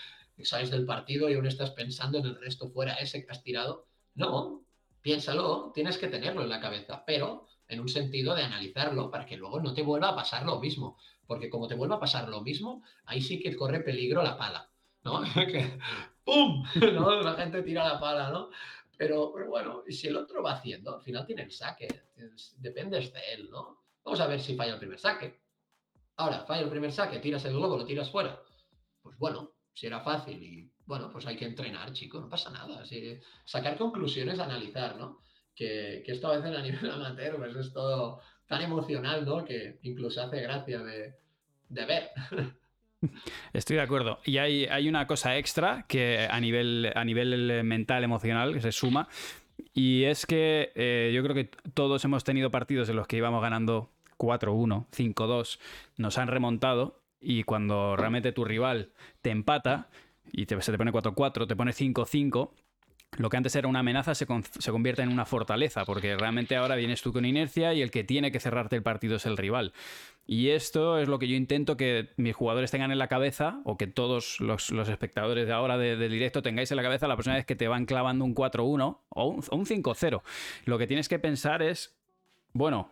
sales del partido y aún estás pensando en el resto fuera ese que has tirado. No, piénsalo, tienes que tenerlo en la cabeza, pero en un sentido de analizarlo para que luego no te vuelva a pasar lo mismo. Porque como te vuelva a pasar lo mismo, ahí sí que corre peligro la pala, ¿no? ¡Pum! ¿no? La gente tira la pala, ¿no? Pero, bueno, si el otro va haciendo, al final tiene el saque, dependes de él, ¿no? Vamos a ver si falla el primer saque. Ahora, falla el primer saque, tiras el globo, lo tiras fuera. Pues bueno, si era fácil y bueno, pues hay que entrenar, chico, no pasa nada. sacar conclusiones, analizar, ¿no? Que, esto a veces a nivel amateur pues es todo tan emocional, ¿no? Que incluso hace gracia de, ver. Estoy de acuerdo. Y hay, hay, una cosa extra que a nivel, a nivel mental, emocional, que se suma. Y es que eh, yo creo que todos hemos tenido partidos en los que íbamos ganando 4-1, 5-2, nos han remontado y cuando realmente tu rival te empata y se te pone 4-4, te pone 5-5, lo que antes era una amenaza se, se, convierte en una fortaleza, porque realmente ahora vienes tú con inercia y el que tiene que cerrarte el partido es el rival. Y esto es lo que yo intento que mis jugadores tengan en la cabeza, o que todos los, espectadores de ahora del directo tengáis en la cabeza la próxima vez que te van clavando un 4-1 o un, un 5-0. Lo que tienes que pensar es, bueno,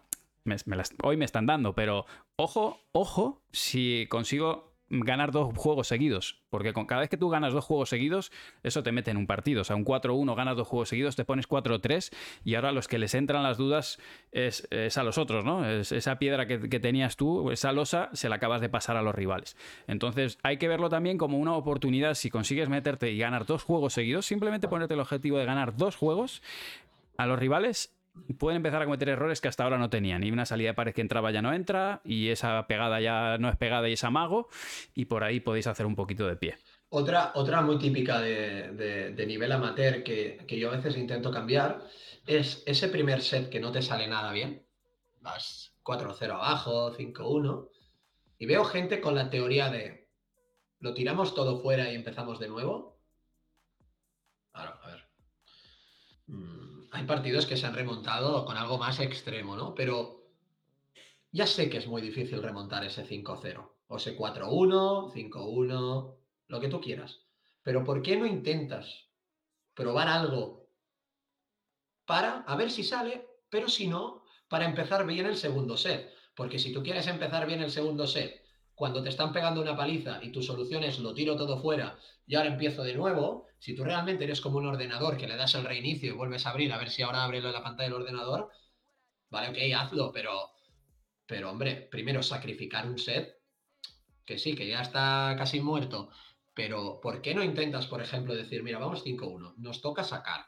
hoy me están dando, pero ojo, ojo, si consigo ganar dos juegos seguidos, porque con cada vez que tú ganas dos juegos seguidos, eso te mete en un partido, o sea, un 4-1 ganas dos juegos seguidos, te pones 4-3 y ahora los que les entran las dudas es, a los otros, ¿no? Es, esa piedra que, que, tenías tú, esa losa, se la acabas de pasar a los rivales. Entonces hay que verlo también como una oportunidad, si consigues meterte y ganar dos juegos seguidos, simplemente ponerte el objetivo de ganar dos juegos a los rivales pueden empezar a cometer errores que hasta ahora no tenían. Y una salida de pared que entraba ya no entra, y esa pegada ya no es pegada y es amago, y por ahí podéis hacer un poquito de pie. Otra, otra muy típica de, nivel amateur que, yo a veces intento cambiar es ese primer set que no te sale nada bien. Vas 4-0 abajo, 5-1, y veo gente con la teoría de lo tiramos todo fuera y empezamos de nuevo. Claro, a ver. Mm, hay partidos que se han remontado con algo más extremo, ¿no? Pero ya sé que es muy difícil remontar ese 5-0, o ese 4-1, 5-1, lo que tú quieras. Pero ¿por qué no intentas probar algo para a ver si sale, pero si no, para empezar bien el segundo set? Porque si tú quieres empezar bien el segundo set cuando te están pegando una paliza y tu solución es lo tiro todo fuera y ahora empiezo de nuevo, si tú realmente eres como un ordenador que le das el reinicio y vuelves a abrir a ver si ahora abre la pantalla del ordenador, vale, ok, hazlo, pero, pero hombre, primero sacrificar un set, que sí, que ya está casi muerto, pero ¿por qué no intentas, por ejemplo, decir, mira, vamos 5-1, nos toca sacar,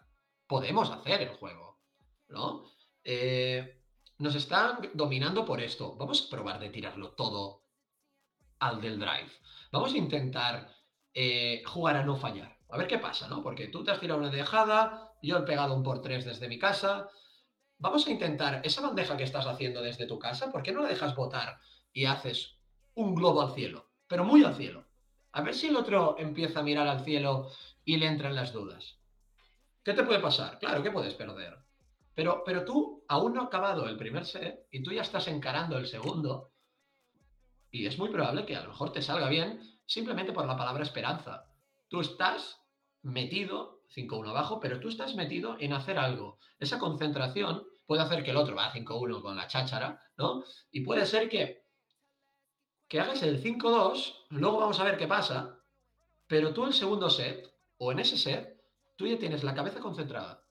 podemos hacer el juego, ¿no? Eh, nos están dominando por esto, vamos a probar de tirarlo todo al del drive. Vamos a intentar eh, jugar a no fallar. A ver qué pasa, ¿no? Porque tú te has tirado una dejada, yo he pegado un por tres desde mi casa. Vamos a intentar esa bandeja que estás haciendo desde tu casa, ¿por qué no la dejas botar y haces un globo al cielo? Pero muy al cielo. A ver si el otro empieza a mirar al cielo y le entran las dudas. ¿Qué te puede pasar? Claro que puedes perder. Pero, pero tú aún no has acabado el primer set y tú ya estás encarando el segundo y es muy probable que a lo mejor te salga bien simplemente por la palabra esperanza. Tú estás metido, 5-1 abajo, pero tú estás metido en hacer algo. Esa concentración puede hacer que el otro va 5-1 con la cháchara, ¿no? Y puede ser que, que hagas el 5-2, luego vamos a ver qué pasa, pero tú el segundo set, o en ese set, tú ya tienes la cabeza concentrada.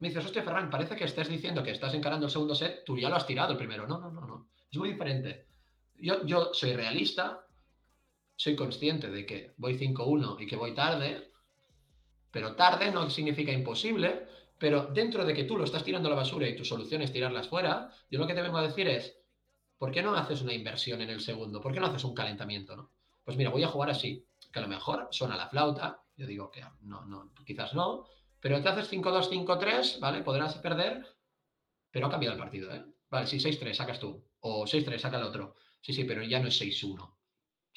Me dices, hostia, Ferran, parece que estés diciendo que estás encarando el segundo set, tú ya lo has tirado el primero. No, no, no, no. Es muy diferente yo, soy realista, soy consciente de que voy 5-1 y que voy tarde, pero tarde no significa imposible, pero dentro de que tú lo estás tirando a la basura y tu solución es tirarlas fuera, yo lo que te vengo a decir es, ¿por qué no haces una inversión en el segundo? ¿Por qué no haces un calentamiento? Pues mira, voy a jugar así, que a lo mejor suena la flauta, yo digo que no, no, quizás no, pero te haces 5-2, 5-3, ¿vale? Podrás perder, pero ha cambiado el partido, ¿eh? Vale, sí, 6-3, sacas tú. O 6-3, saca el otro. Sí, sí, pero ya no es 6-1.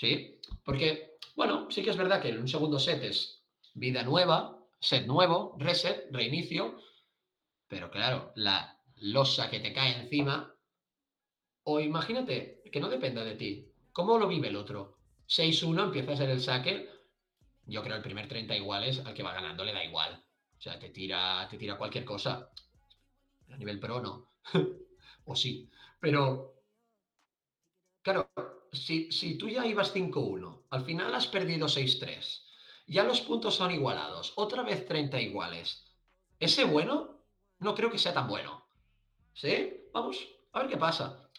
¿Sí? Porque, bueno, sí que es verdad que en un segundo set es vida nueva, set nuevo, reset, reinicio. Pero claro, la losa que te cae encima. O imagínate que no dependa de ti. ¿Cómo lo vive el otro? 6-1, empieza a ser el saque. Yo creo el primer 30 iguales al que va ganando le da igual. O sea, te tira, te tira cualquier cosa. A nivel pro no. o sí. Pero, claro, si, si tú ya ibas 5-1, al final has perdido 6-3, ya los puntos son igualados, otra vez 30 iguales. Ese bueno, no creo que sea tan bueno. ¿Sí? Vamos, a ver qué pasa.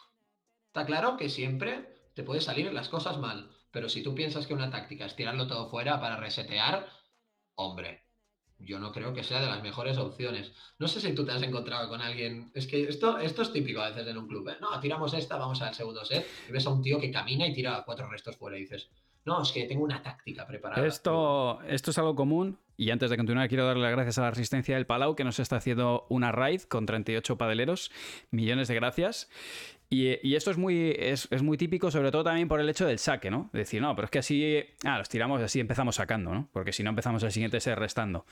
Está claro que siempre te puede salir las cosas mal, pero si tú piensas que una táctica es tirarlo todo fuera para resetear, hombre, yo no creo que sea de las mejores opciones. No sé si tú te has encontrado con alguien. Es que esto, esto es típico a veces en un club. ¿eh? No, tiramos esta, vamos al segundo set. Y ves a un tío que camina y tira cuatro restos fuera y dices, no, es que tengo una táctica preparada. Esto, esto es algo común. Y antes de continuar, quiero darle las gracias a la resistencia del Palau, que nos está haciendo una raid con 38 padeleros. Millones de gracias. Y, esto es muy, es, muy típico, sobre todo también por el hecho del saque, ¿no? decir, no, pero es que así, ah, los tiramos así empezamos sacando, ¿no? Porque si no empezamos el siguiente ser restando.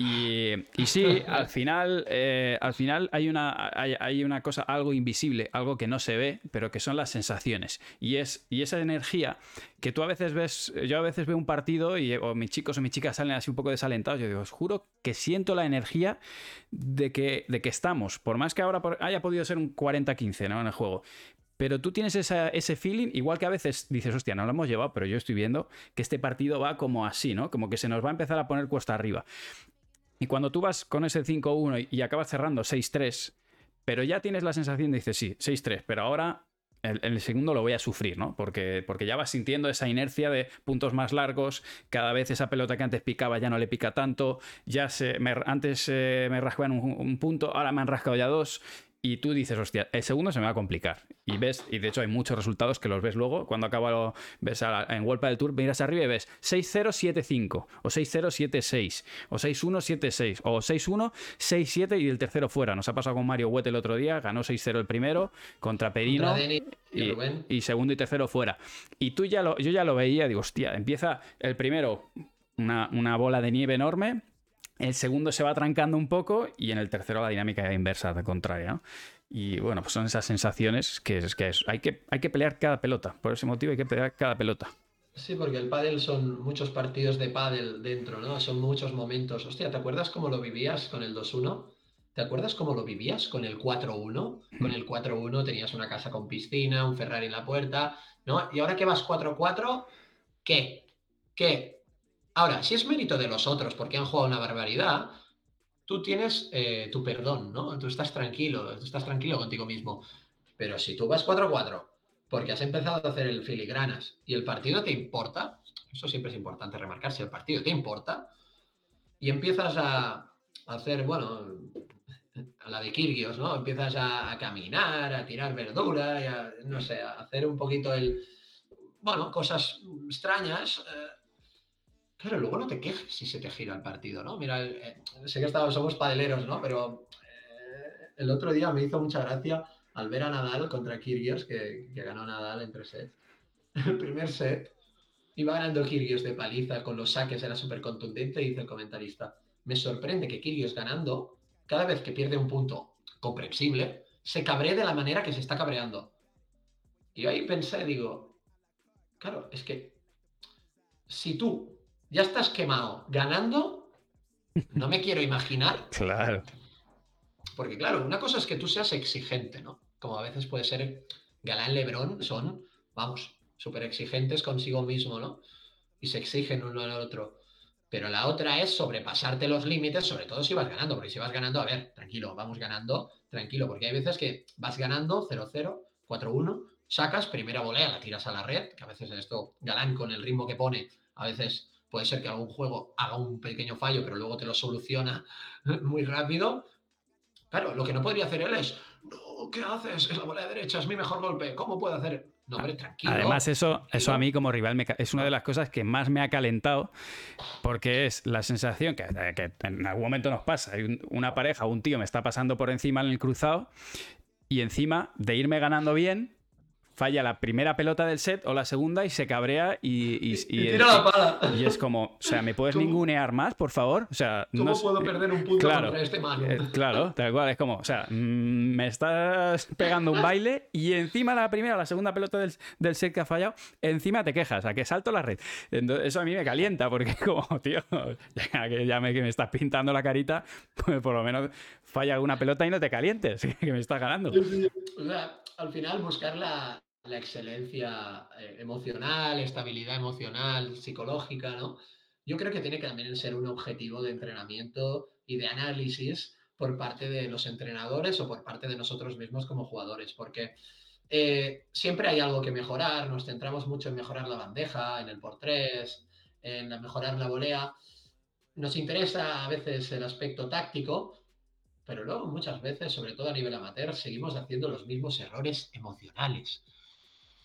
Y, y sí, al final, eh, al final hay una, hay, una cosa, algo invisible, algo que no se ve, pero que son las sensaciones. Y, es, y esa energía que tú a veces ves, yo a veces veo un partido y o mis chicos o mis chicas salen así un poco desalentados, yo digo, os juro que siento la energía de que, de que estamos, por más que ahora haya podido ser un 40-15 ¿no? en el juego. Pero tú tienes ese feeling, igual que a veces dices, hostia, no lo hemos llevado, pero yo estoy viendo que este partido va como así, ¿no? Como que se nos va a empezar a poner cuesta arriba. Y cuando tú vas con ese 5-1 y acabas cerrando 6-3, pero ya tienes la sensación de dices, sí, 6-3, pero ahora el, segundo lo voy a sufrir, ¿no? Porque, porque ya vas sintiendo esa inercia de puntos más largos, cada vez esa pelota que antes picaba ya no le pica tanto, ya se, antes eh, me rascaban un, un, punto, ahora me han rascado ya dos, y tú dices, hostia, el segundo se me va a complicar. Y ves, y de hecho hay muchos resultados que los ves luego, cuando acaba lo, ves en World del Tour, miras arriba y ves 6-0-7-5, o 6-0-7-6, o 6-1-7-6, o 6-1-6-7 y el tercero fuera. Nos ha pasado con Mario Huete el otro día, ganó 6-0 el primero, contra Perino, y, segundo y tercero fuera. Y tú ya lo, yo ya lo veía, digo, hostia, empieza el primero, una, una bola de nieve enorme, el segundo se va trancando un poco y en el tercero la dinámica inversa, de contraria. Y bueno, pues son esas sensaciones que, es, que hay, que hay que pelear cada pelota. Por ese motivo hay que pelear cada pelota. Sí, porque el pádel son muchos partidos de pádel dentro, ¿no? Son muchos momentos. Hostia, ¿te acuerdas cómo lo vivías con el 2-1? ¿Te acuerdas cómo lo vivías con el 4-1? Con el 4-1 tenías una casa con piscina, un Ferrari en la puerta, ¿no? Y ahora que vas 4-4, ¿qué? ¿Qué? Ahora, si es mérito de los otros porque han jugado una barbaridad, tú tienes eh, tu perdón, ¿no? Tú estás tranquilo, tú estás tranquilo contigo mismo. Pero si tú vas 4-4 porque has empezado a hacer el filigranas y el partido te importa, eso siempre es importante remarcar, si el partido te importa, y empiezas a, hacer, bueno, a la de Kirgios, ¿no? Empiezas a, caminar, a tirar verdura, y a, no sé, a hacer un poquito el, bueno, cosas extrañas. Eh, Claro, luego no te quejes si se te gira el partido, ¿no? Mira, eh, sé que estamos, somos padeleros, ¿no? Pero eh, el otro día me hizo mucha gracia al ver a Nadal contra Kyrgios, que, ganó Nadal en tres sets. El primer set iba ganando Kyrgios de paliza, con los saques era súper contundente, dice el comentarista. Me sorprende que Kyrgios ganando, cada vez que pierde un punto comprensible, se cabree de la manera que se está cabreando. Y ahí pensé, digo, claro, es que si tú ya estás quemado. Ganando, no me quiero imaginar. Claro. Porque claro, una cosa es que tú seas exigente, ¿no? Como a veces puede ser Galán Lebrón, son, vamos, súper exigentes consigo mismo, ¿no? Y se exigen uno al otro. Pero la otra es sobrepasarte los límites, sobre todo si vas ganando, porque si vas ganando, a ver, tranquilo, vamos ganando, tranquilo, porque hay veces que vas ganando 0-0, 4-1, sacas, primera volea, la tiras a la red, que a veces esto, Galán con el ritmo que pone, a veces Puede ser que algún juego haga un pequeño fallo, pero luego te lo soluciona muy rápido. Claro, lo que no podría hacer él es, no, ¿qué haces? Es la bola de derecha, es mi mejor golpe. ¿Cómo puedo hacer? No, hombre, tranquilo. Además, eso, eso a mí como rival es una de las cosas que más me ha calentado, porque es la sensación que, en algún momento nos pasa. Hay una pareja, un tío me está pasando por encima en el cruzado y encima de irme ganando bien, falla la primera pelota del set o la segunda y se cabrea y... Y, tira la pala. Y es como, o sea, ¿me puedes ningunear más, por favor? O sea, ¿Cómo puedo perder un punto claro, contra este mano? eh, claro, tal cual, es como, o sea, mm, me estás pegando un baile y encima la primera o la segunda pelota del, del set que ha fallado, encima te quejas, a que salto la red. Entonces, eso a mí me calienta porque como, tío, ya que ya me, que me estás pintando la carita, pues por lo menos falla alguna pelota y no te calientes, que me estás ganando. O sea, al final buscar la, la excelencia eh, emocional, estabilidad emocional, psicológica, ¿no? Yo creo que tiene que también ser un objetivo de entrenamiento y de análisis por parte de los entrenadores o por parte de nosotros mismos como jugadores, porque eh, siempre hay algo que mejorar, nos centramos mucho en mejorar la bandeja, en el por tres, en mejorar la volea. Nos interesa a veces el aspecto táctico, pero luego muchas veces, sobre todo a nivel amateur, seguimos haciendo los mismos errores emocionales.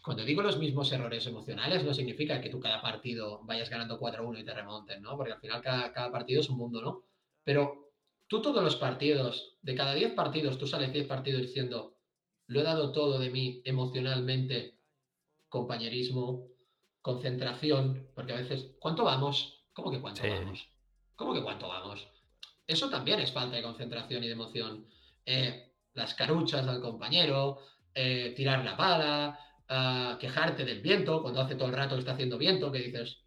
Cuando digo los mismos errores emocionales, no significa que tú cada partido vayas ganando 4-1 y te remonten, ¿no? Porque al final cada, cada, partido es un mundo, ¿no? Pero tú todos los partidos, de cada 10 partidos, tú sales 10 partidos diciendo, lo he dado todo de mí emocionalmente, compañerismo, concentración, porque a veces, ¿cuánto vamos? ¿Cómo que cuánto sí. vamos? ¿Cómo que cuánto vamos? Eso también es falta de concentración y de emoción. Eh, las caruchas al compañero, eh, tirar la pala, uh, quejarte del viento, cuando hace todo el rato que está haciendo viento, que dices,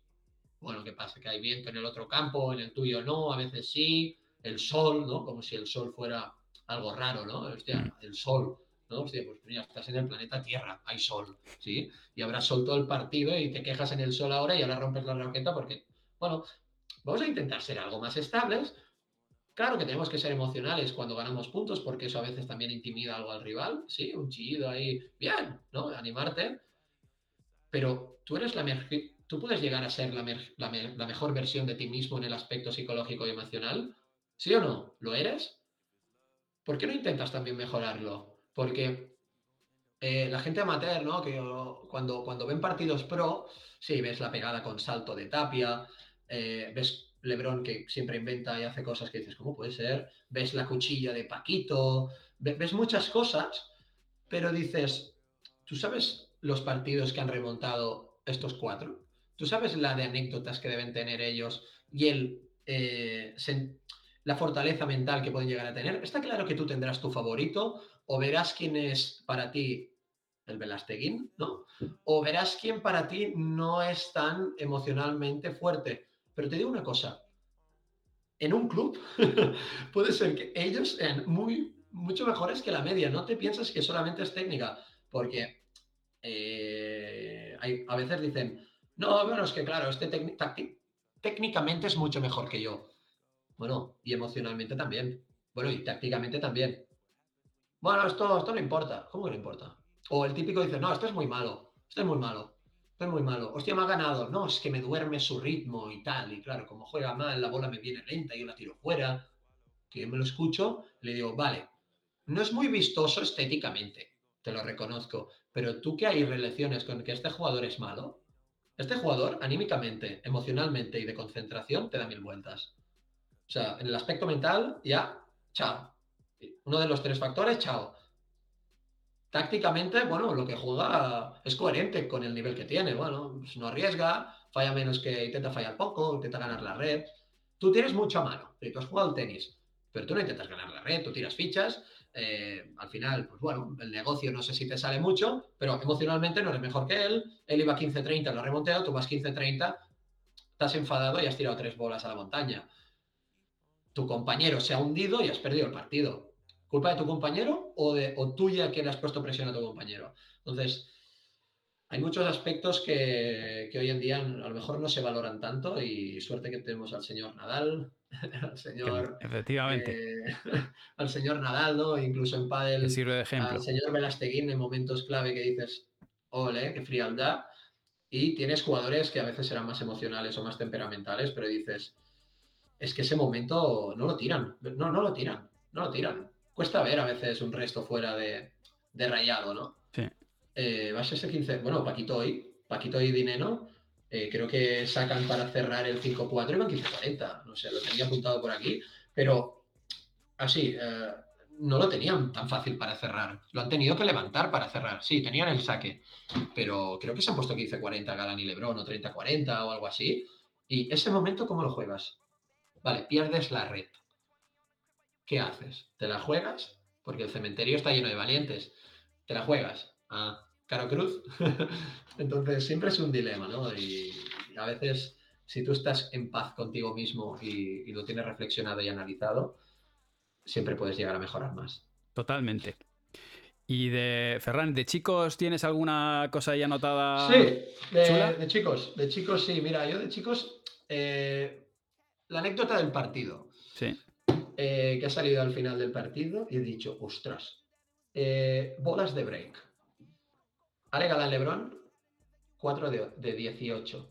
bueno, ¿qué pasa? Que hay viento en el otro campo, en el tuyo no, a veces sí, el sol, ¿no? Como si el sol fuera algo raro, ¿no? Hostia, el sol, ¿no? Hostia, pues mira, estás en el planeta Tierra, hay sol, ¿sí? Y habrá sol todo el partido y te quejas en el sol ahora y ahora rompes la raqueta porque, bueno, vamos a intentar ser algo más estables. Claro que tenemos que ser emocionales cuando ganamos puntos, porque eso a veces también intimida algo al rival, ¿sí? Un chillido ahí, bien, ¿no? Animarte. Pero tú eres la tú puedes llegar a ser la, mejor versión de ti mismo en el aspecto psicológico y emocional, ¿sí o no? ¿Lo eres? ¿Por qué no intentas también mejorarlo? Porque eh, la gente amateur, ¿no? Que cuando, cuando ven partidos pro, sí, ves la pegada con salto de tapia, eh, ves Lebron que siempre inventa y hace cosas que dices, ¿cómo puede ser? Ves la cuchilla de Paquito, ves muchas cosas, pero dices, ¿tú sabes los partidos que han remontado estos cuatro? ¿Tú sabes la de anécdotas que deben tener ellos y el, eh, la fortaleza mental que pueden llegar a tener? Está claro que tú tendrás tu favorito o verás quién es para ti el Velasteguín, ¿no? O verás quién para ti no es tan emocionalmente fuerte pero te digo una cosa, en un club puede ser que ellos sean muy, mucho mejores que la media. No te piensas que solamente es técnica, porque eh, hay, a veces dicen, no, bueno, es que claro, este técnicamente es mucho mejor que yo. Bueno, y emocionalmente también. Bueno, y tácticamente también. Bueno, esto, esto no importa. ¿Cómo que no importa? O el típico dice, no, esto es muy malo. Esto es muy malo. Estoy muy malo. Hostia, me ha ganado. No, es que me duerme su ritmo y tal. Y claro, como juega mal, la bola me viene lenta yo la tiro fuera. Que yo me lo escucho, le digo, vale, no es muy vistoso estéticamente, te lo reconozco. Pero tú que hay relaciones con que este jugador es malo, este jugador anímicamente, emocionalmente y de concentración te da mil vueltas. O sea, en el aspecto mental, ya, chao. Uno de los tres factores, chao tácticamente, bueno, lo que juega es coherente con el nivel que tiene. Bueno, pues no arriesga, falla menos que intenta fallar poco, intenta ganar la red. Tú tienes mucho a mano, tú has jugado tenis, pero tú no intentas ganar la red, tú tiras fichas. Eh, al final, pues bueno, el negocio no sé si te sale mucho, pero emocionalmente no eres mejor que él. Él iba 15-30, lo ha remonteado, tú vas 15-30, estás enfadado y has tirado tres bolas a la montaña. Tu compañero se ha hundido y has perdido el partido culpa de tu compañero o, de, o tuya que le has puesto presión a tu compañero. Entonces, hay muchos aspectos que, que, hoy en día a lo mejor no se valoran tanto y suerte que tenemos al señor Nadal, al señor... Efectivamente. Eh, al señor Nadal, ¿no? Incluso en pádel. sirve de ejemplo. Al señor Velasteguín en momentos clave que dices, ole, qué frialdad. Y tienes jugadores que a veces serán más emocionales o más temperamentales, pero dices, es que ese momento no lo tiran, no, no lo tiran, no lo tiran cuesta ver a veces un resto fuera de, de rayado, ¿no? Sí. Eh, va a ser ese 15. Bueno, Paquito hoy, Paquito y Dineno, eh, creo que sacan para cerrar el 5-4 y van 15-40. No sé, lo tenía apuntado por aquí. Pero así, eh, no lo tenían tan fácil para cerrar. Lo han tenido que levantar para cerrar. Sí, tenían el saque, pero creo que se han puesto 15-40 Galán y Lebron o 30-40 o algo así. Y ese momento, ¿cómo lo juegas? Vale, pierdes la red. ¿Qué haces? ¿Te la juegas? Porque el cementerio está lleno de valientes. ¿Te la juegas? Ah, Caro Cruz. Entonces siempre es un dilema, ¿no? Y a veces, si tú estás en paz contigo mismo y, y lo tienes reflexionado y analizado, siempre puedes llegar a mejorar más. Totalmente. Y de Ferran, ¿de chicos tienes alguna cosa ya anotada? Sí, de, chicos, de chicos sí. Mira, yo de chicos, eh, la anécdota del partido. Sí. Eh, que ha salido al final del partido y he dicho, ostras, eh, bolas de break. Ale Galán Lebron, 4 de, de 18.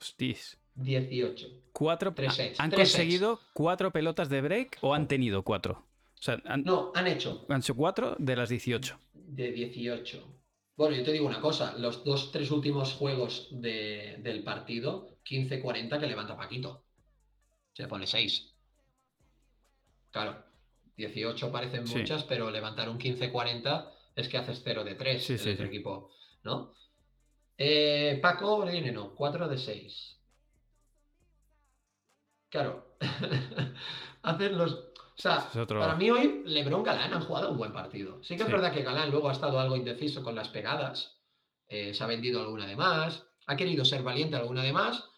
Hostis. 18. Cuatro, ¿Han conseguido cuatro pelotas de break o han tenido cuatro? no, han hecho. Han hecho cuatro de las 18. De 18. Bueno, yo te digo una cosa, los dos, tres últimos juegos del partido, 15-40 que levanta Paquito. Se pone 6. Claro, 18 parecen muchas, pero levantar un 15-40 es que haces 0 de 3 en el equipo, ¿no? Eh, Paco no, 4 de 6. Claro, hacen los... O sea, para mí hoy Lebron Galán han jugado un buen partido. Sí que es verdad que Galán luego ha estado algo indeciso con las pegadas, eh, se ha vendido alguna de más, ha querido ser valiente alguna de más,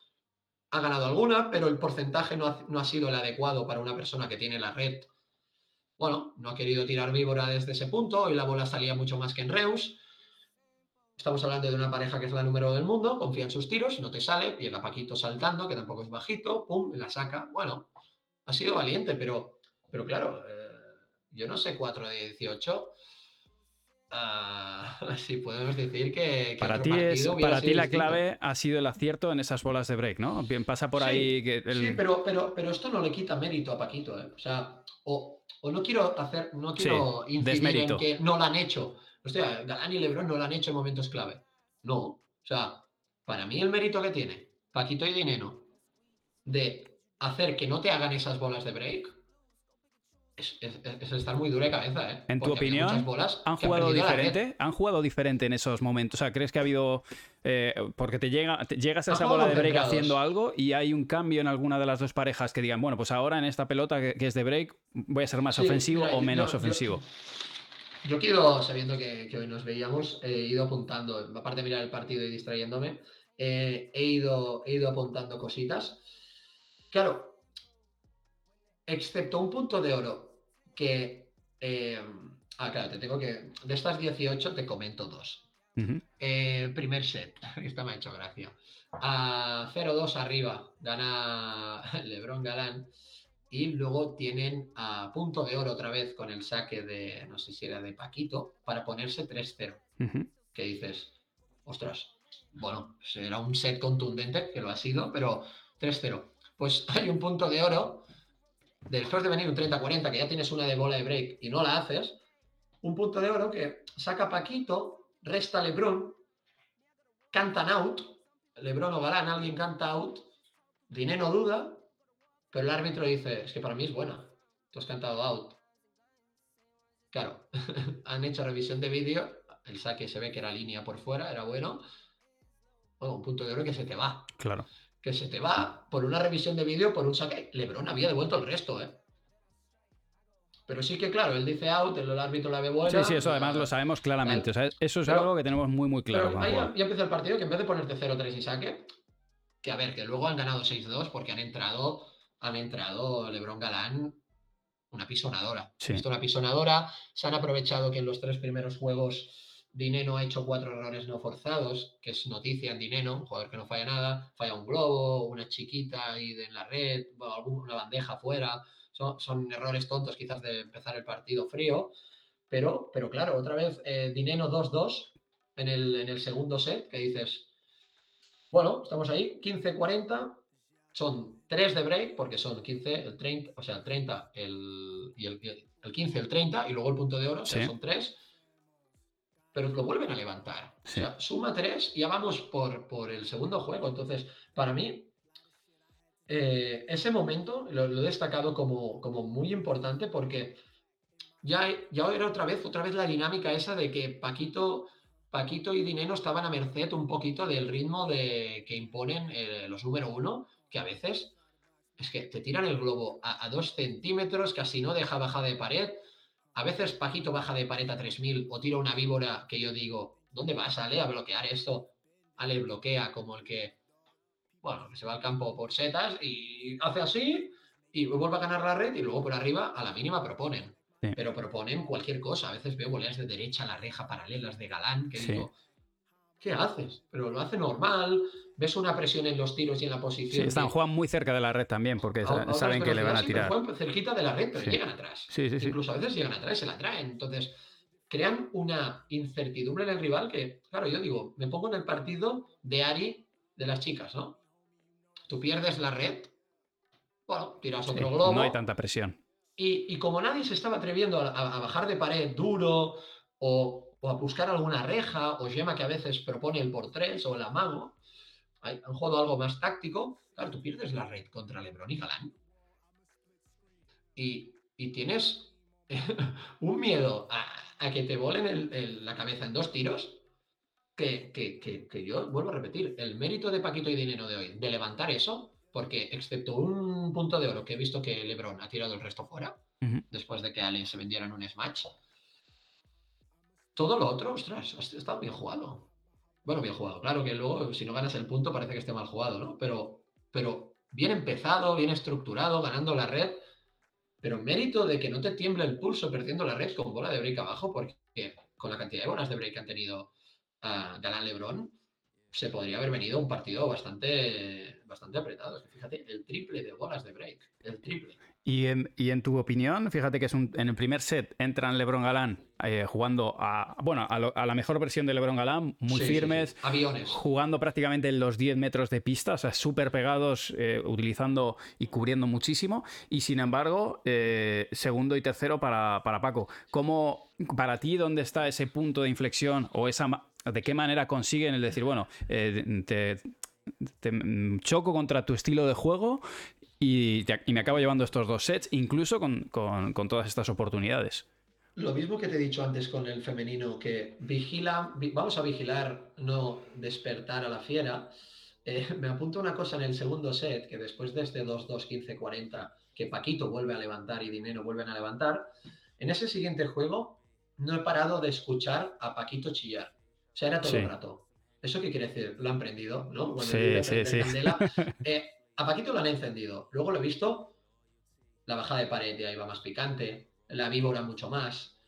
ha ganado alguna, pero el porcentaje no ha, no ha sido el adecuado para una persona que tiene la red. Bueno, no ha querido tirar víbora desde ese punto, y la bola salía mucho más que en Reus. Estamos hablando de una pareja que es la número del mundo, confía en sus tiros, no te sale, llega Paquito saltando, que tampoco es bajito, pum, la saca. Bueno, ha sido valiente, pero, pero claro, eh, yo no sé, 4 de 18. Uh, sí, podemos decir que, para ti, es, para ti la clave ha sido el acierto en esas bolas de break, ¿no? Bien, pasa por ahí que Sí, pero, pero, pero esto no le quita mérito a Paquito, ¿eh? O sea, o, no quiero hacer, no quiero incidir en que no lo han hecho, Hostia, Galán y Lebron no lo han hecho en momentos clave. No. O sea, para mí el mérito que tiene Paquito y Dineno de hacer que no te hagan esas bolas de break es, estar muy dura de cabeza, ¿eh? En tu opinión, ¿han jugado diferente? ¿Han jugado diferente en esos momentos? O sea, ¿crees que ha habido... Eh, porque te, llega, llegas a esa bola de break haciendo algo y hay un cambio en alguna de las dos parejas que digan, bueno, pues ahora en esta pelota que, es de break voy a ser más ofensivo o menos ofensivo. Yo quiero, sabiendo que, hoy nos veíamos, he ido apuntando, aparte de mirar el partido y distrayéndome, eh, he, ido, he ido apuntando cositas. Claro, excepto un punto de oro que... Eh, ah, claro, te tengo que... De estas 18 te comento dos. Eh, primer set, esta me ha hecho gracia. A 0-2 arriba, gana Lebron Galán. Y luego tienen a punto de oro otra vez con el saque de, no sé si era de Paquito, para ponerse 3-0. Que dices, ostras, bueno, será un set contundente, que lo ha sido, pero 3-0. Pues hay un punto de oro, después de venir un 30-40, que ya tienes una de bola de break y no la haces, un punto de oro que saca Paquito, resta Lebron, cantan out, Lebron o Galán, alguien canta out, Dinero duda, pero el árbitro dice, es que para mí es buena. Tú has cantado out. Claro, han hecho revisión de vídeo, el saque se ve que era línea por fuera, era bueno. Bueno, un punto de oro que se te va. Claro. Que se te va por una revisión de vídeo, por un saque. Lebron había devuelto el resto, ¿eh? Pero sí que, claro, él dice out, el árbitro la ve buena. Sí, sí, eso además lo sabemos claramente. O sea, eso es algo que tenemos muy, muy claro. ahí ya, empieza el partido, que en vez de ponerte 0-3 y saque, que a ver, que luego han ganado 6-2 porque han entrado han entrado Lebron Galán una pisonadora. Sí. una pisonadora. Se han aprovechado que en los tres primeros juegos Dineno ha hecho cuatro errores no forzados, que es noticia en Dineno, un jugador que no falla nada. Falla un globo, una chiquita ahí en la red, una bandeja fuera. Son, errores tontos quizás de empezar el partido frío. Pero, pero claro, otra vez eh, Dineno 2-2 en el, en el segundo set, que dices, bueno, estamos ahí, 15-40, son 3 de break, porque son 15, el 30, o sea, el 30, el, y el, el 15, el 30, y luego el punto de oro, o sea, son 3. Pero lo vuelven a levantar. O sea, suma 3 y ya vamos por, por el segundo juego. Entonces, para mí, eh, ese momento lo, he destacado como, como muy importante porque ya, ya era otra vez, otra vez la dinámica esa de que Paquito, Paquito y Dineno estaban a merced un poquito del ritmo de, que imponen eh, los número uno, que a veces es que te tiran el globo a, dos centímetros, casi no deja bajada de pared. A veces Paquito baja de pared a 3000 o tira una víbora que yo digo, ¿dónde vas, Ale, a bloquear esto? Ale bloquea como el que, bueno, que se va al campo por setas y hace así y vuelve a ganar la red y luego por arriba a la mínima proponen. Pero proponen cualquier cosa. A veces veo voleas de derecha a la reja paralelas de Galán que digo, ¿qué haces? Pero lo hace normal, ves una presión en los tiros y en la posición. Sí, están jugando muy cerca de la red también, porque saben que le van a tirar. Juegan cerquita de la red, pero llegan atrás. Incluso a veces llegan atrás y se la traen. Entonces, crean una incertidumbre en el rival que, claro, yo digo, me pongo en el partido de Ari de las chicas, ¿no? Tú pierdes la red, bueno, tiras otro globo. No hay tanta presión. Y, como nadie se estaba atreviendo a, bajar de pared duro o, a buscar alguna reja o Gemma que a veces propone el por tres o el amago, han jugado algo más táctico, claro, tú pierdes la red contra Lebron y Galán. Y, tienes un miedo a, que te volen la cabeza en dos tiros que, que, yo vuelvo a repetir, el mérito de Paquito y Dinero de hoy, de levantar eso, porque excepto un punto de oro que he visto que LeBron ha tirado el resto fuera, después de que Allen se vendiera en un smash, todo lo otro, ostras, ha estado bien jugado. Bueno, bien jugado. Claro que luego, si no ganas el punto, parece que esté mal jugado, ¿no? Pero, pero bien empezado, bien estructurado, ganando la red. Pero mérito de que no te tiemble el pulso perdiendo la red con bola de break abajo, porque con la cantidad de bolas de break que han tenido uh, Galán Lebron, se podría haber venido un partido bastante, bastante apretado. fíjate, el triple de bolas de break, el triple. Y en, y en tu opinión, fíjate que es un, en el primer set entran LeBron Galán eh, jugando a, bueno, a, la mejor versión de LeBron Galán, muy firmes, aviones, jugando prácticamente en los 10 metros de pista, o sea, súper pegados, eh, utilizando y cubriendo muchísimo. Y sin embargo, eh, segundo y tercero para, para Paco. ¿Cómo, para ti, dónde está ese punto de inflexión o esa de qué manera consiguen el decir, bueno, eh, te, choco contra tu estilo de juego y, me acabo llevando estos dos sets, incluso con, todas estas oportunidades. Lo mismo que te he dicho antes con el femenino, que vigila, vamos a vigilar, no despertar a la fiera. Eh, me apunto una cosa en el segundo set, que después de este 2-2, 15-40, que Paquito vuelve a levantar y Dinero vuelven a levantar, en ese siguiente juego no he parado de escuchar a Paquito chillar. O sea, era todo el rato. ¿Eso qué quiere decir? Lo ha emprendido, ¿no? sí, sí, sí. Eh, a Paquito lo han encendido. Luego lo he visto, la bajada de pared ya iba más picante, la víbora mucho más,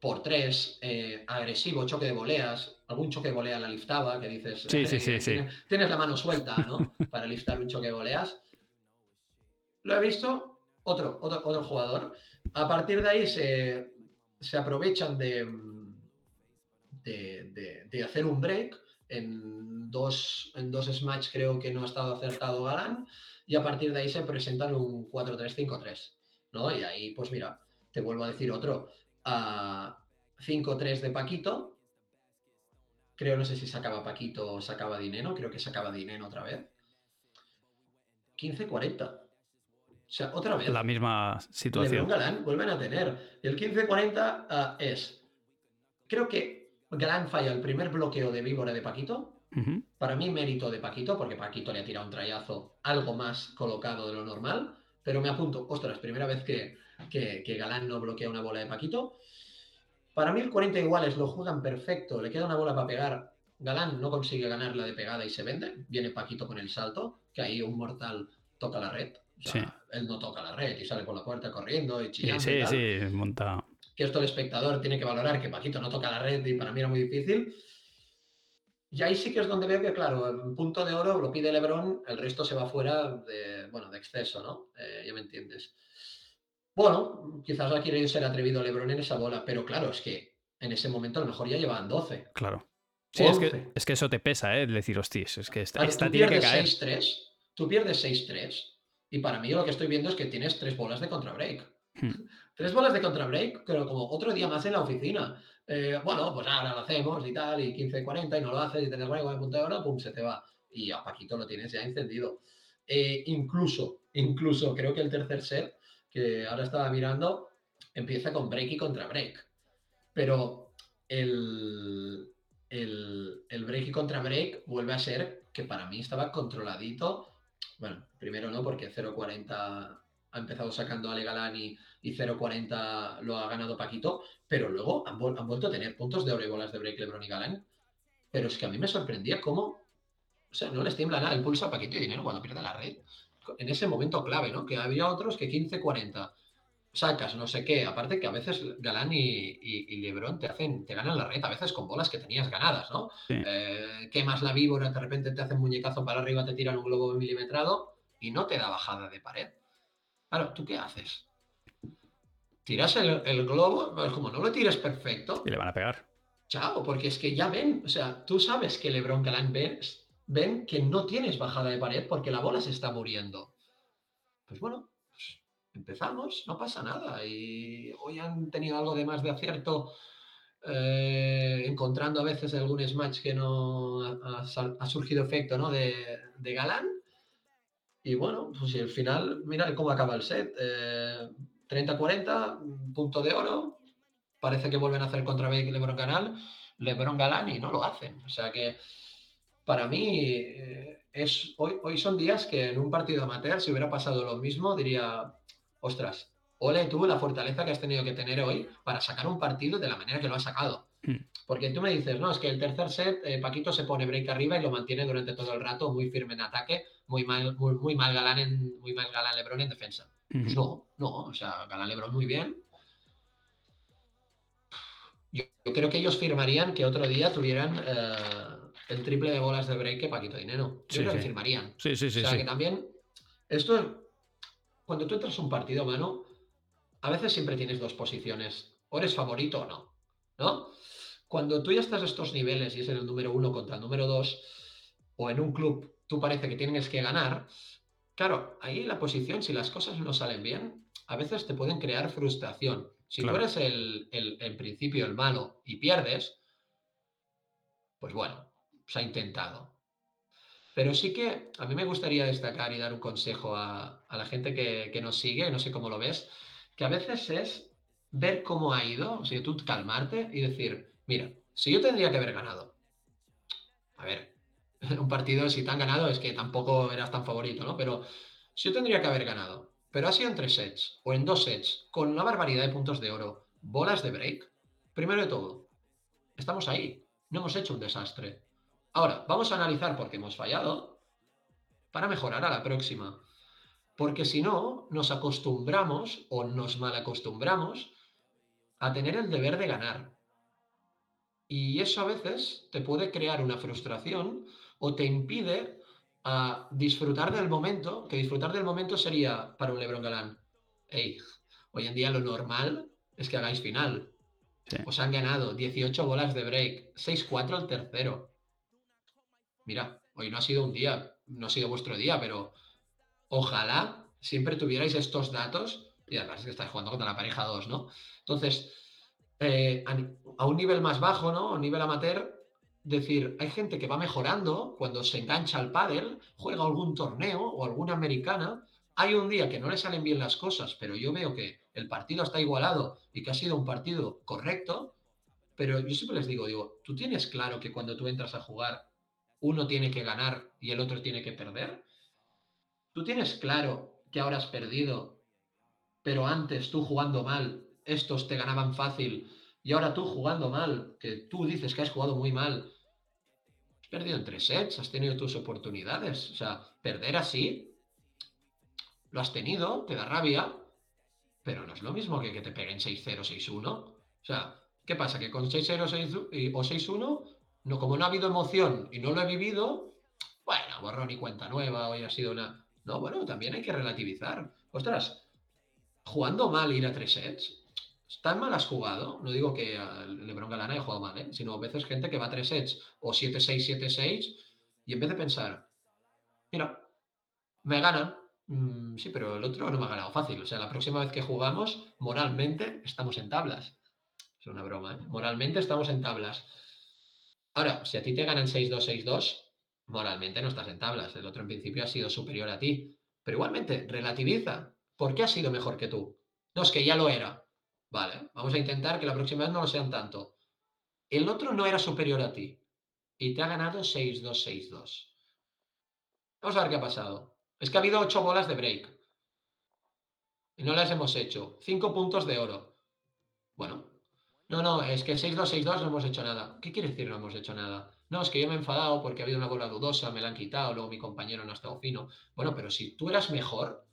por tres, eh, agresivo, choque de voleas, algún choque de volea la liftaba, que dices, sí, sí, sí, sí. Tienes, la mano suelta, ¿no? Para liftar un choque de voleas. Lo he visto, otro, otro, otro jugador. A partir de ahí se, se aprovechan de de, hacer un break. En dos, en dos smash creo que no ha estado acertado Galán y a partir de ahí se presentan un 4-3-5-3. ¿no? Y ahí, pues mira, te vuelvo a decir otro. a 5-3 de Paquito. Creo, no sé si sacaba Paquito o sacaba Dineno. Creo que sacaba Dineno otra vez. 15-40. O sea, otra vez. La misma situación. Galán vuelven a tener. El 15-40 ah, es. Creo que gran falla el primer bloqueo de víbora de Paquito. Para mí, mérito de Paquito, porque Paquito le ha tirado un trayazo algo más colocado de lo normal. Pero me apunto, ostras, primera vez que, que, Galán no bloquea una bola de Paquito. Para mí, el 40 iguales lo juegan perfecto. Le queda una bola para pegar. Galán no consigue ganarla de pegada y se vende. Viene Paquito con el salto, que ahí un mortal toca la red. Él no toca la red y sale por la puerta corriendo y chillando. Sí, sí, sí, monta que esto el espectador tiene que valorar que Paquito no toca la red y para mí era muy difícil. Y ahí sí que es donde veo que, claro, el punto de oro lo pide Lebron, el resto se va fuera de, bueno, de exceso, ¿no? Eh, ya me entiendes. Bueno, quizás ha querido ser atrevido Lebron en esa bola, pero claro, es que en ese momento a lo mejor ya llevaban 12. Claro. Sí, es que, es que, eso te pesa, ¿eh? Decir, hostis, es que esta, tiene que caer. 6-3, tú pierdes 6-3 y para mí lo que estoy viendo es que tienes tres bolas de contrabreak. Hmm. Tres bolas de contrabreak, pero como otro día más en la oficina. Eh, bueno, pues ahora lo hacemos y tal, y 15-40 y no lo haces y tienes bueno, de punto de hora, pum, se te va. Y a Paquito lo tienes ya encendido. Eh, incluso, incluso creo que el tercer set, que ahora estaba mirando, empieza con break y contra break. Pero el, el, el break y contra break vuelve a ser que para mí estaba controladito. Bueno, primero no, porque 0.40 ha empezado sacando a Legalani y 0.40 lo ha ganado Paquito, pero luego han, vuelto a tener puntos de oro y bolas de break LeBron y Galán. Pero es que a mí me sorprendía cómo, o sea, no les tiembla nada el pulso a Paquito y dinero cuando pierde la red. En ese momento clave, ¿no? Que había otros que 15-40 sacas, no sé qué. Aparte que a veces Galán y, Lebron te hacen, te ganan la red, a veces con bolas que tenías ganadas, ¿no? Eh, quemas la víbora, de repente te hacen muñecazo para arriba, te tiran un globo milimetrado y no te da bajada de pared. Claro, ¿tú qué haces? Tiras el, globo, pues como no lo tires perfecto. Y le van a pegar. Chao, porque es que ya ven, o sea, tú sabes que Lebron Galán ven, ven que no tienes bajada de pared porque la bola se está muriendo. Pues bueno, empezamos, no pasa nada. Y hoy han tenido algo de más de acierto, eh, encontrando a veces algún smash que no ha, surgido efecto ¿no? de, Galán. Y bueno, pues al final, mira cómo acaba el set. 30-40, eh, punto de oro. Parece que vuelven a hacer contra Lebron Canal, Lebron Galán y no lo hacen. O sea que para mí eh, es, hoy, hoy son días que en un partido amateur, si hubiera pasado lo mismo, diría, ostras, ole tú la fortaleza que has tenido que tener hoy para sacar un partido de la manera que lo has sacado. Hmm. Porque tú me dices, no, es que el tercer set, eh, Paquito se pone break arriba y lo mantiene durante todo el rato, muy firme en ataque, muy mal, muy, mal galán en, muy mal galán Lebron en defensa. Pues no, no, o sea, galán Lebron muy bien. Yo, creo que ellos firmarían que otro día tuvieran eh, el triple de bolas de break que Paquito Dinero. Yo creo que firmarían. Sí, sí, sí. O sea, que también, esto cuando tú entras a un partido, mano, a veces siempre tienes dos posiciones. O eres favorito o no. ¿No? Cuando tú ya estás a estos niveles y es el número uno contra el número dos, o en un club tú parece que tienes que ganar, claro, ahí la posición, si las cosas no salen bien, a veces te pueden crear frustración. Si tú eres el, en principio el malo y pierdes, pues bueno, se ha intentado. Pero sí que a mí me gustaría destacar y dar un consejo a, la gente que, nos sigue, no sé cómo lo ves, que a veces es ver cómo ha ido, o sea, tú calmarte y decir, mira, si yo tendría que haber ganado, a ver, un partido si te han ganado es que tampoco eras tan favorito, ¿no? Pero yo tendría que haber ganado, pero ha sido en tres sets o en dos sets, con una barbaridad de puntos de oro, bolas de break, primero de todo, estamos ahí, no hemos hecho un desastre. Ahora, vamos a analizar por qué hemos fallado para mejorar a la próxima. Porque si no, nos acostumbramos o nos malacostumbramos a tener el deber de ganar. Y eso a veces te puede crear una frustración o te impide a disfrutar del momento, que disfrutar del momento sería para un Lebron Galán. Hey, hoy en día lo normal es que hagáis final. Os han ganado 18 bolas de break, 6-4 al tercero mira, hoy no ha sido un día, no ha sido vuestro día, pero ojalá siempre tuvierais estos datos, y además que estáis jugando contra la pareja 2, ¿no? Entonces, eh, a, un nivel más bajo, ¿no? A un nivel amateur, decir, hay gente que va mejorando cuando se engancha al pádel, juega algún torneo o alguna americana, hay un día que no le salen bien las cosas, pero yo veo que el partido está igualado y que ha sido un partido correcto, pero yo siempre les digo, digo, tú tienes claro que cuando tú entras a jugar uno tiene que ganar y el otro tiene que perder? ¿Tú tienes claro que ahora has perdido, pero antes tú jugando mal, estos te ganaban fácil y ahora tú jugando mal, que tú dices que has jugado muy mal, has perdido en tres sets, has tenido tus oportunidades. O sea, perder así, lo has tenido, te da rabia, pero no es lo mismo que que te peguen 6-0, 6-1. O sea, ¿qué pasa? Que con 6-0 o 6-1 no, como no ha habido emoción y no lo he vivido, bueno, borrón y cuenta nueva, hoy ha sido una. No, bueno, también hay que relativizar. Ostras, jugando mal ir a tres sets, ¿tan mal has jugado? No digo que Lebron Galán haya jugado mal, ¿eh? sino a veces gente que va a tres sets o 7-6, 7-6 y en vez de pensar, mira, me ganan, mm, sí, pero el otro no me ha ganado fácil. O sea, la próxima vez que jugamos, moralmente estamos en tablas. Es una broma, ¿eh? Moralmente estamos en tablas. Ahora, si a ti te ganan 6-2, 6-2, moralmente no estás en tablas. El otro en principio ha sido superior a ti. Pero igualmente, relativiza. ¿Por qué ha sido mejor que tú? No, es que ya lo era. Vale, vamos a intentar que la próxima vez no lo sean tanto. El otro no era superior a ti y te ha ganado 6-2, 6-2. Vamos a ver qué ha pasado. Es que ha habido 8 bolas de break. Y no las hemos hecho. 5 puntos de oro. Bueno. No, no, es que 6-2, 6-2 no hemos hecho nada. ¿Qué quiere decir no hemos hecho nada? No, es que yo me he enfadado porque ha habido una bola dudosa, me la han quitado, luego mi compañero no ha estado fino. Bueno, pero si tú eras mejor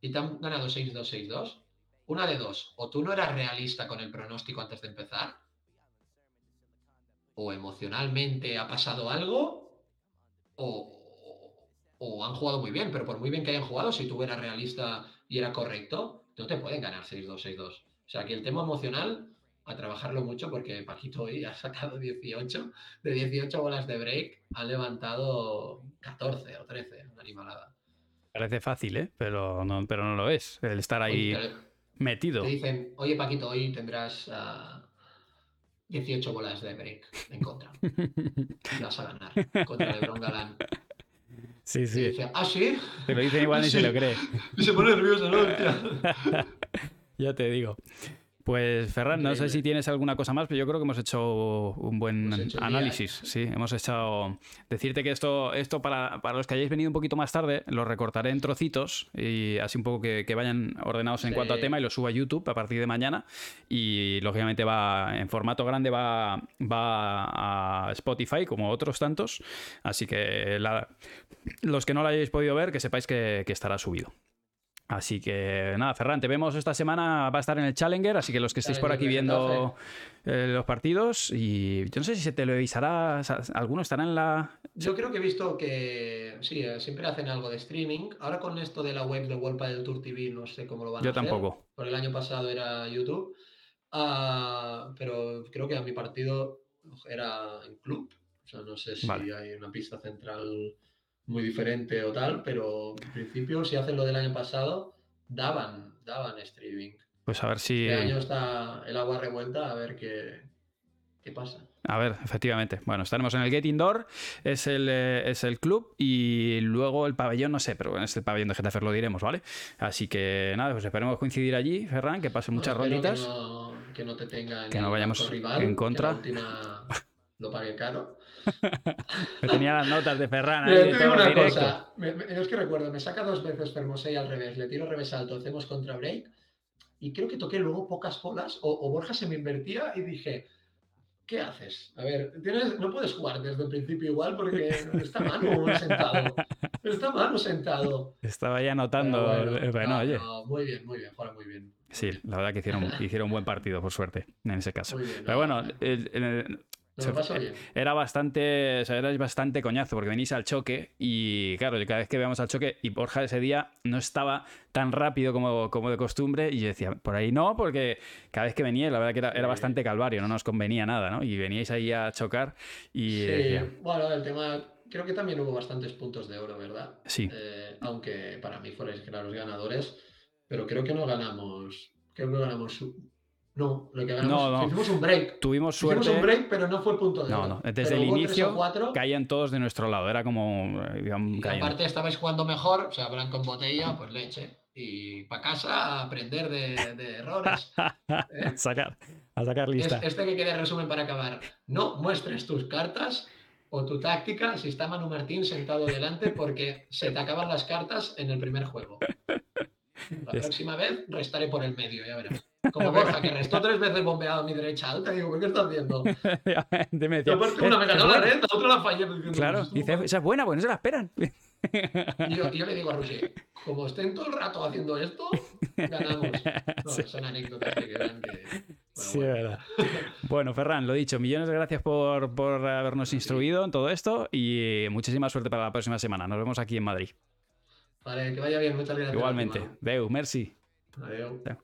y te han ganado 6-2, 6-2, una de dos. O tú no eras realista con el pronóstico antes de empezar, o emocionalmente ha pasado algo, o, o han jugado muy bien, pero por muy bien que hayan jugado, si tú eras realista y era correcto, no te pueden ganar 6-2, 6-2. O sea, aquí el tema emocional a trabajarlo mucho porque Paquito hoy ha sacado 18, de 18 bolas de break, ha levantado 14 o 13, una animalada. Parece fácil, ¿eh? Pero no, pero no lo es, el estar ahí metido. Te dicen, oye Paquito, hoy tendrás 18 ah, bolas de break en contra. y vas a ganar contra LeBron Galán. Sí, sí. Dice, ¿Ah, sí? Te lo dicen igual y se lo cree. Y se pone nervioso, ¿no? ya te digo. Pues Ferran, no sé si tienes alguna cosa más, pero yo creo que hemos hecho un buen análisis. Sí, hemos hecho. Decirte que esto, esto para, los que hayáis venido un poquito más tarde, lo recortaré en trocitos y así un poco que, vayan ordenados en cuanto a tema y lo subo a YouTube a partir de mañana. Y lógicamente va en formato grande, va, va a Spotify como otros tantos. Así que los que no lo hayáis podido ver, que sepáis que estará subido. Así que nada, Ferran, te vemos esta semana, va a estar en el Challenger, así que los que estéis por aquí viendo eh, los partidos, y yo no sé si se televisará, algunos estarán en la... Yo creo que he visto que sí, eh, siempre hacen algo de streaming, ahora con esto de la web de World del Tour TV no sé cómo lo van a hacer. Yo tampoco. Por el año pasado era YouTube, ah, pero creo que a mi partido era en club, o sea, no sé si hay una pista central muy diferente o tal, pero en principio si hacen lo del año pasado, daban, daban streaming. Pues a ver si... Este año está el agua revuelta, a ver qué, qué pasa. A ver, efectivamente. Bueno, estaremos en el Get Indoor, es el, eh, es el club y luego el pabellón, no sé, pero es el pabellón de Getafe, lo diremos, ¿vale? Así que nada, pues esperemos coincidir allí, Ferran, que pasen muchas ronditas. Que no, te tenga que no vayamos en contra. Que lo pague caro. me tenía las notas de Ferran. Ahí, te digo una cosa. es que recuerdo, me saca dos veces Fermosei al revés, le tiro revés alto, hacemos contra break. Y creo que toqué luego pocas bolas, o, Borja se me invertía y dije, ¿qué haces? A ver, tienes, no puedes jugar desde el principio igual porque está mano sentado. Está mano sentado. Estaba ya anotando. Bueno, oye. muy bien, muy bien, juega muy bien. Sí, la verdad que hicieron, hicieron un buen partido, por suerte, en ese caso. Pero bueno, era bastante, era bastante coñazo porque venís al choque y claro, cada vez que veamos al choque y Borja ese día no estaba tan rápido como, como de costumbre y yo decía, por ahí no, porque cada vez que venía la verdad que era, bastante calvario, no nos convenía nada, ¿no? Y veníais ahí a chocar y... Sí, bueno, el tema, creo que también hubo bastantes puntos de oro, ¿verdad? Sí. Eh, aunque para mí fuerais los ganadores, pero creo que no ganamos, creo que ganamos no, lo que ganamos, no, hicimos un break. Tuvimos suerte. Hicimos un break, pero no fue punto de No, no. Desde el inicio caían todos de nuestro lado. Era como. Digamos, y aparte estabais jugando mejor, o sea, blanco en botella, pues leche. Y para casa a aprender de, errores. ¿eh? sacar, a sacar lista. Este que quede resumen para acabar. No muestres tus cartas o tu táctica si está Manu Martín sentado delante porque se te acaban las cartas en el primer juego. La próxima vez restaré por el medio, ya verás. Como Borja, que restó tres veces bombeado a mi derecha alta. Digo, ¿por qué estás haciendo? me decía, una me ganó la renta, otra la fallé. claro, dice, esa es buena, pues no se la esperan. Y yo, yo, le digo a Roger, como estén todo el rato haciendo esto, ganamos. No, Son anécdotas que quedan que... Bueno, sí, bueno. verdad. Bueno, Ferran, lo dicho, millones de gracias por, por habernos instruido en todo esto y muchísima suerte para la próxima semana. Nos vemos aquí en Madrid. Vale, que vaya bien, muchas gracias. Igualmente. Deu, merci. Adiós.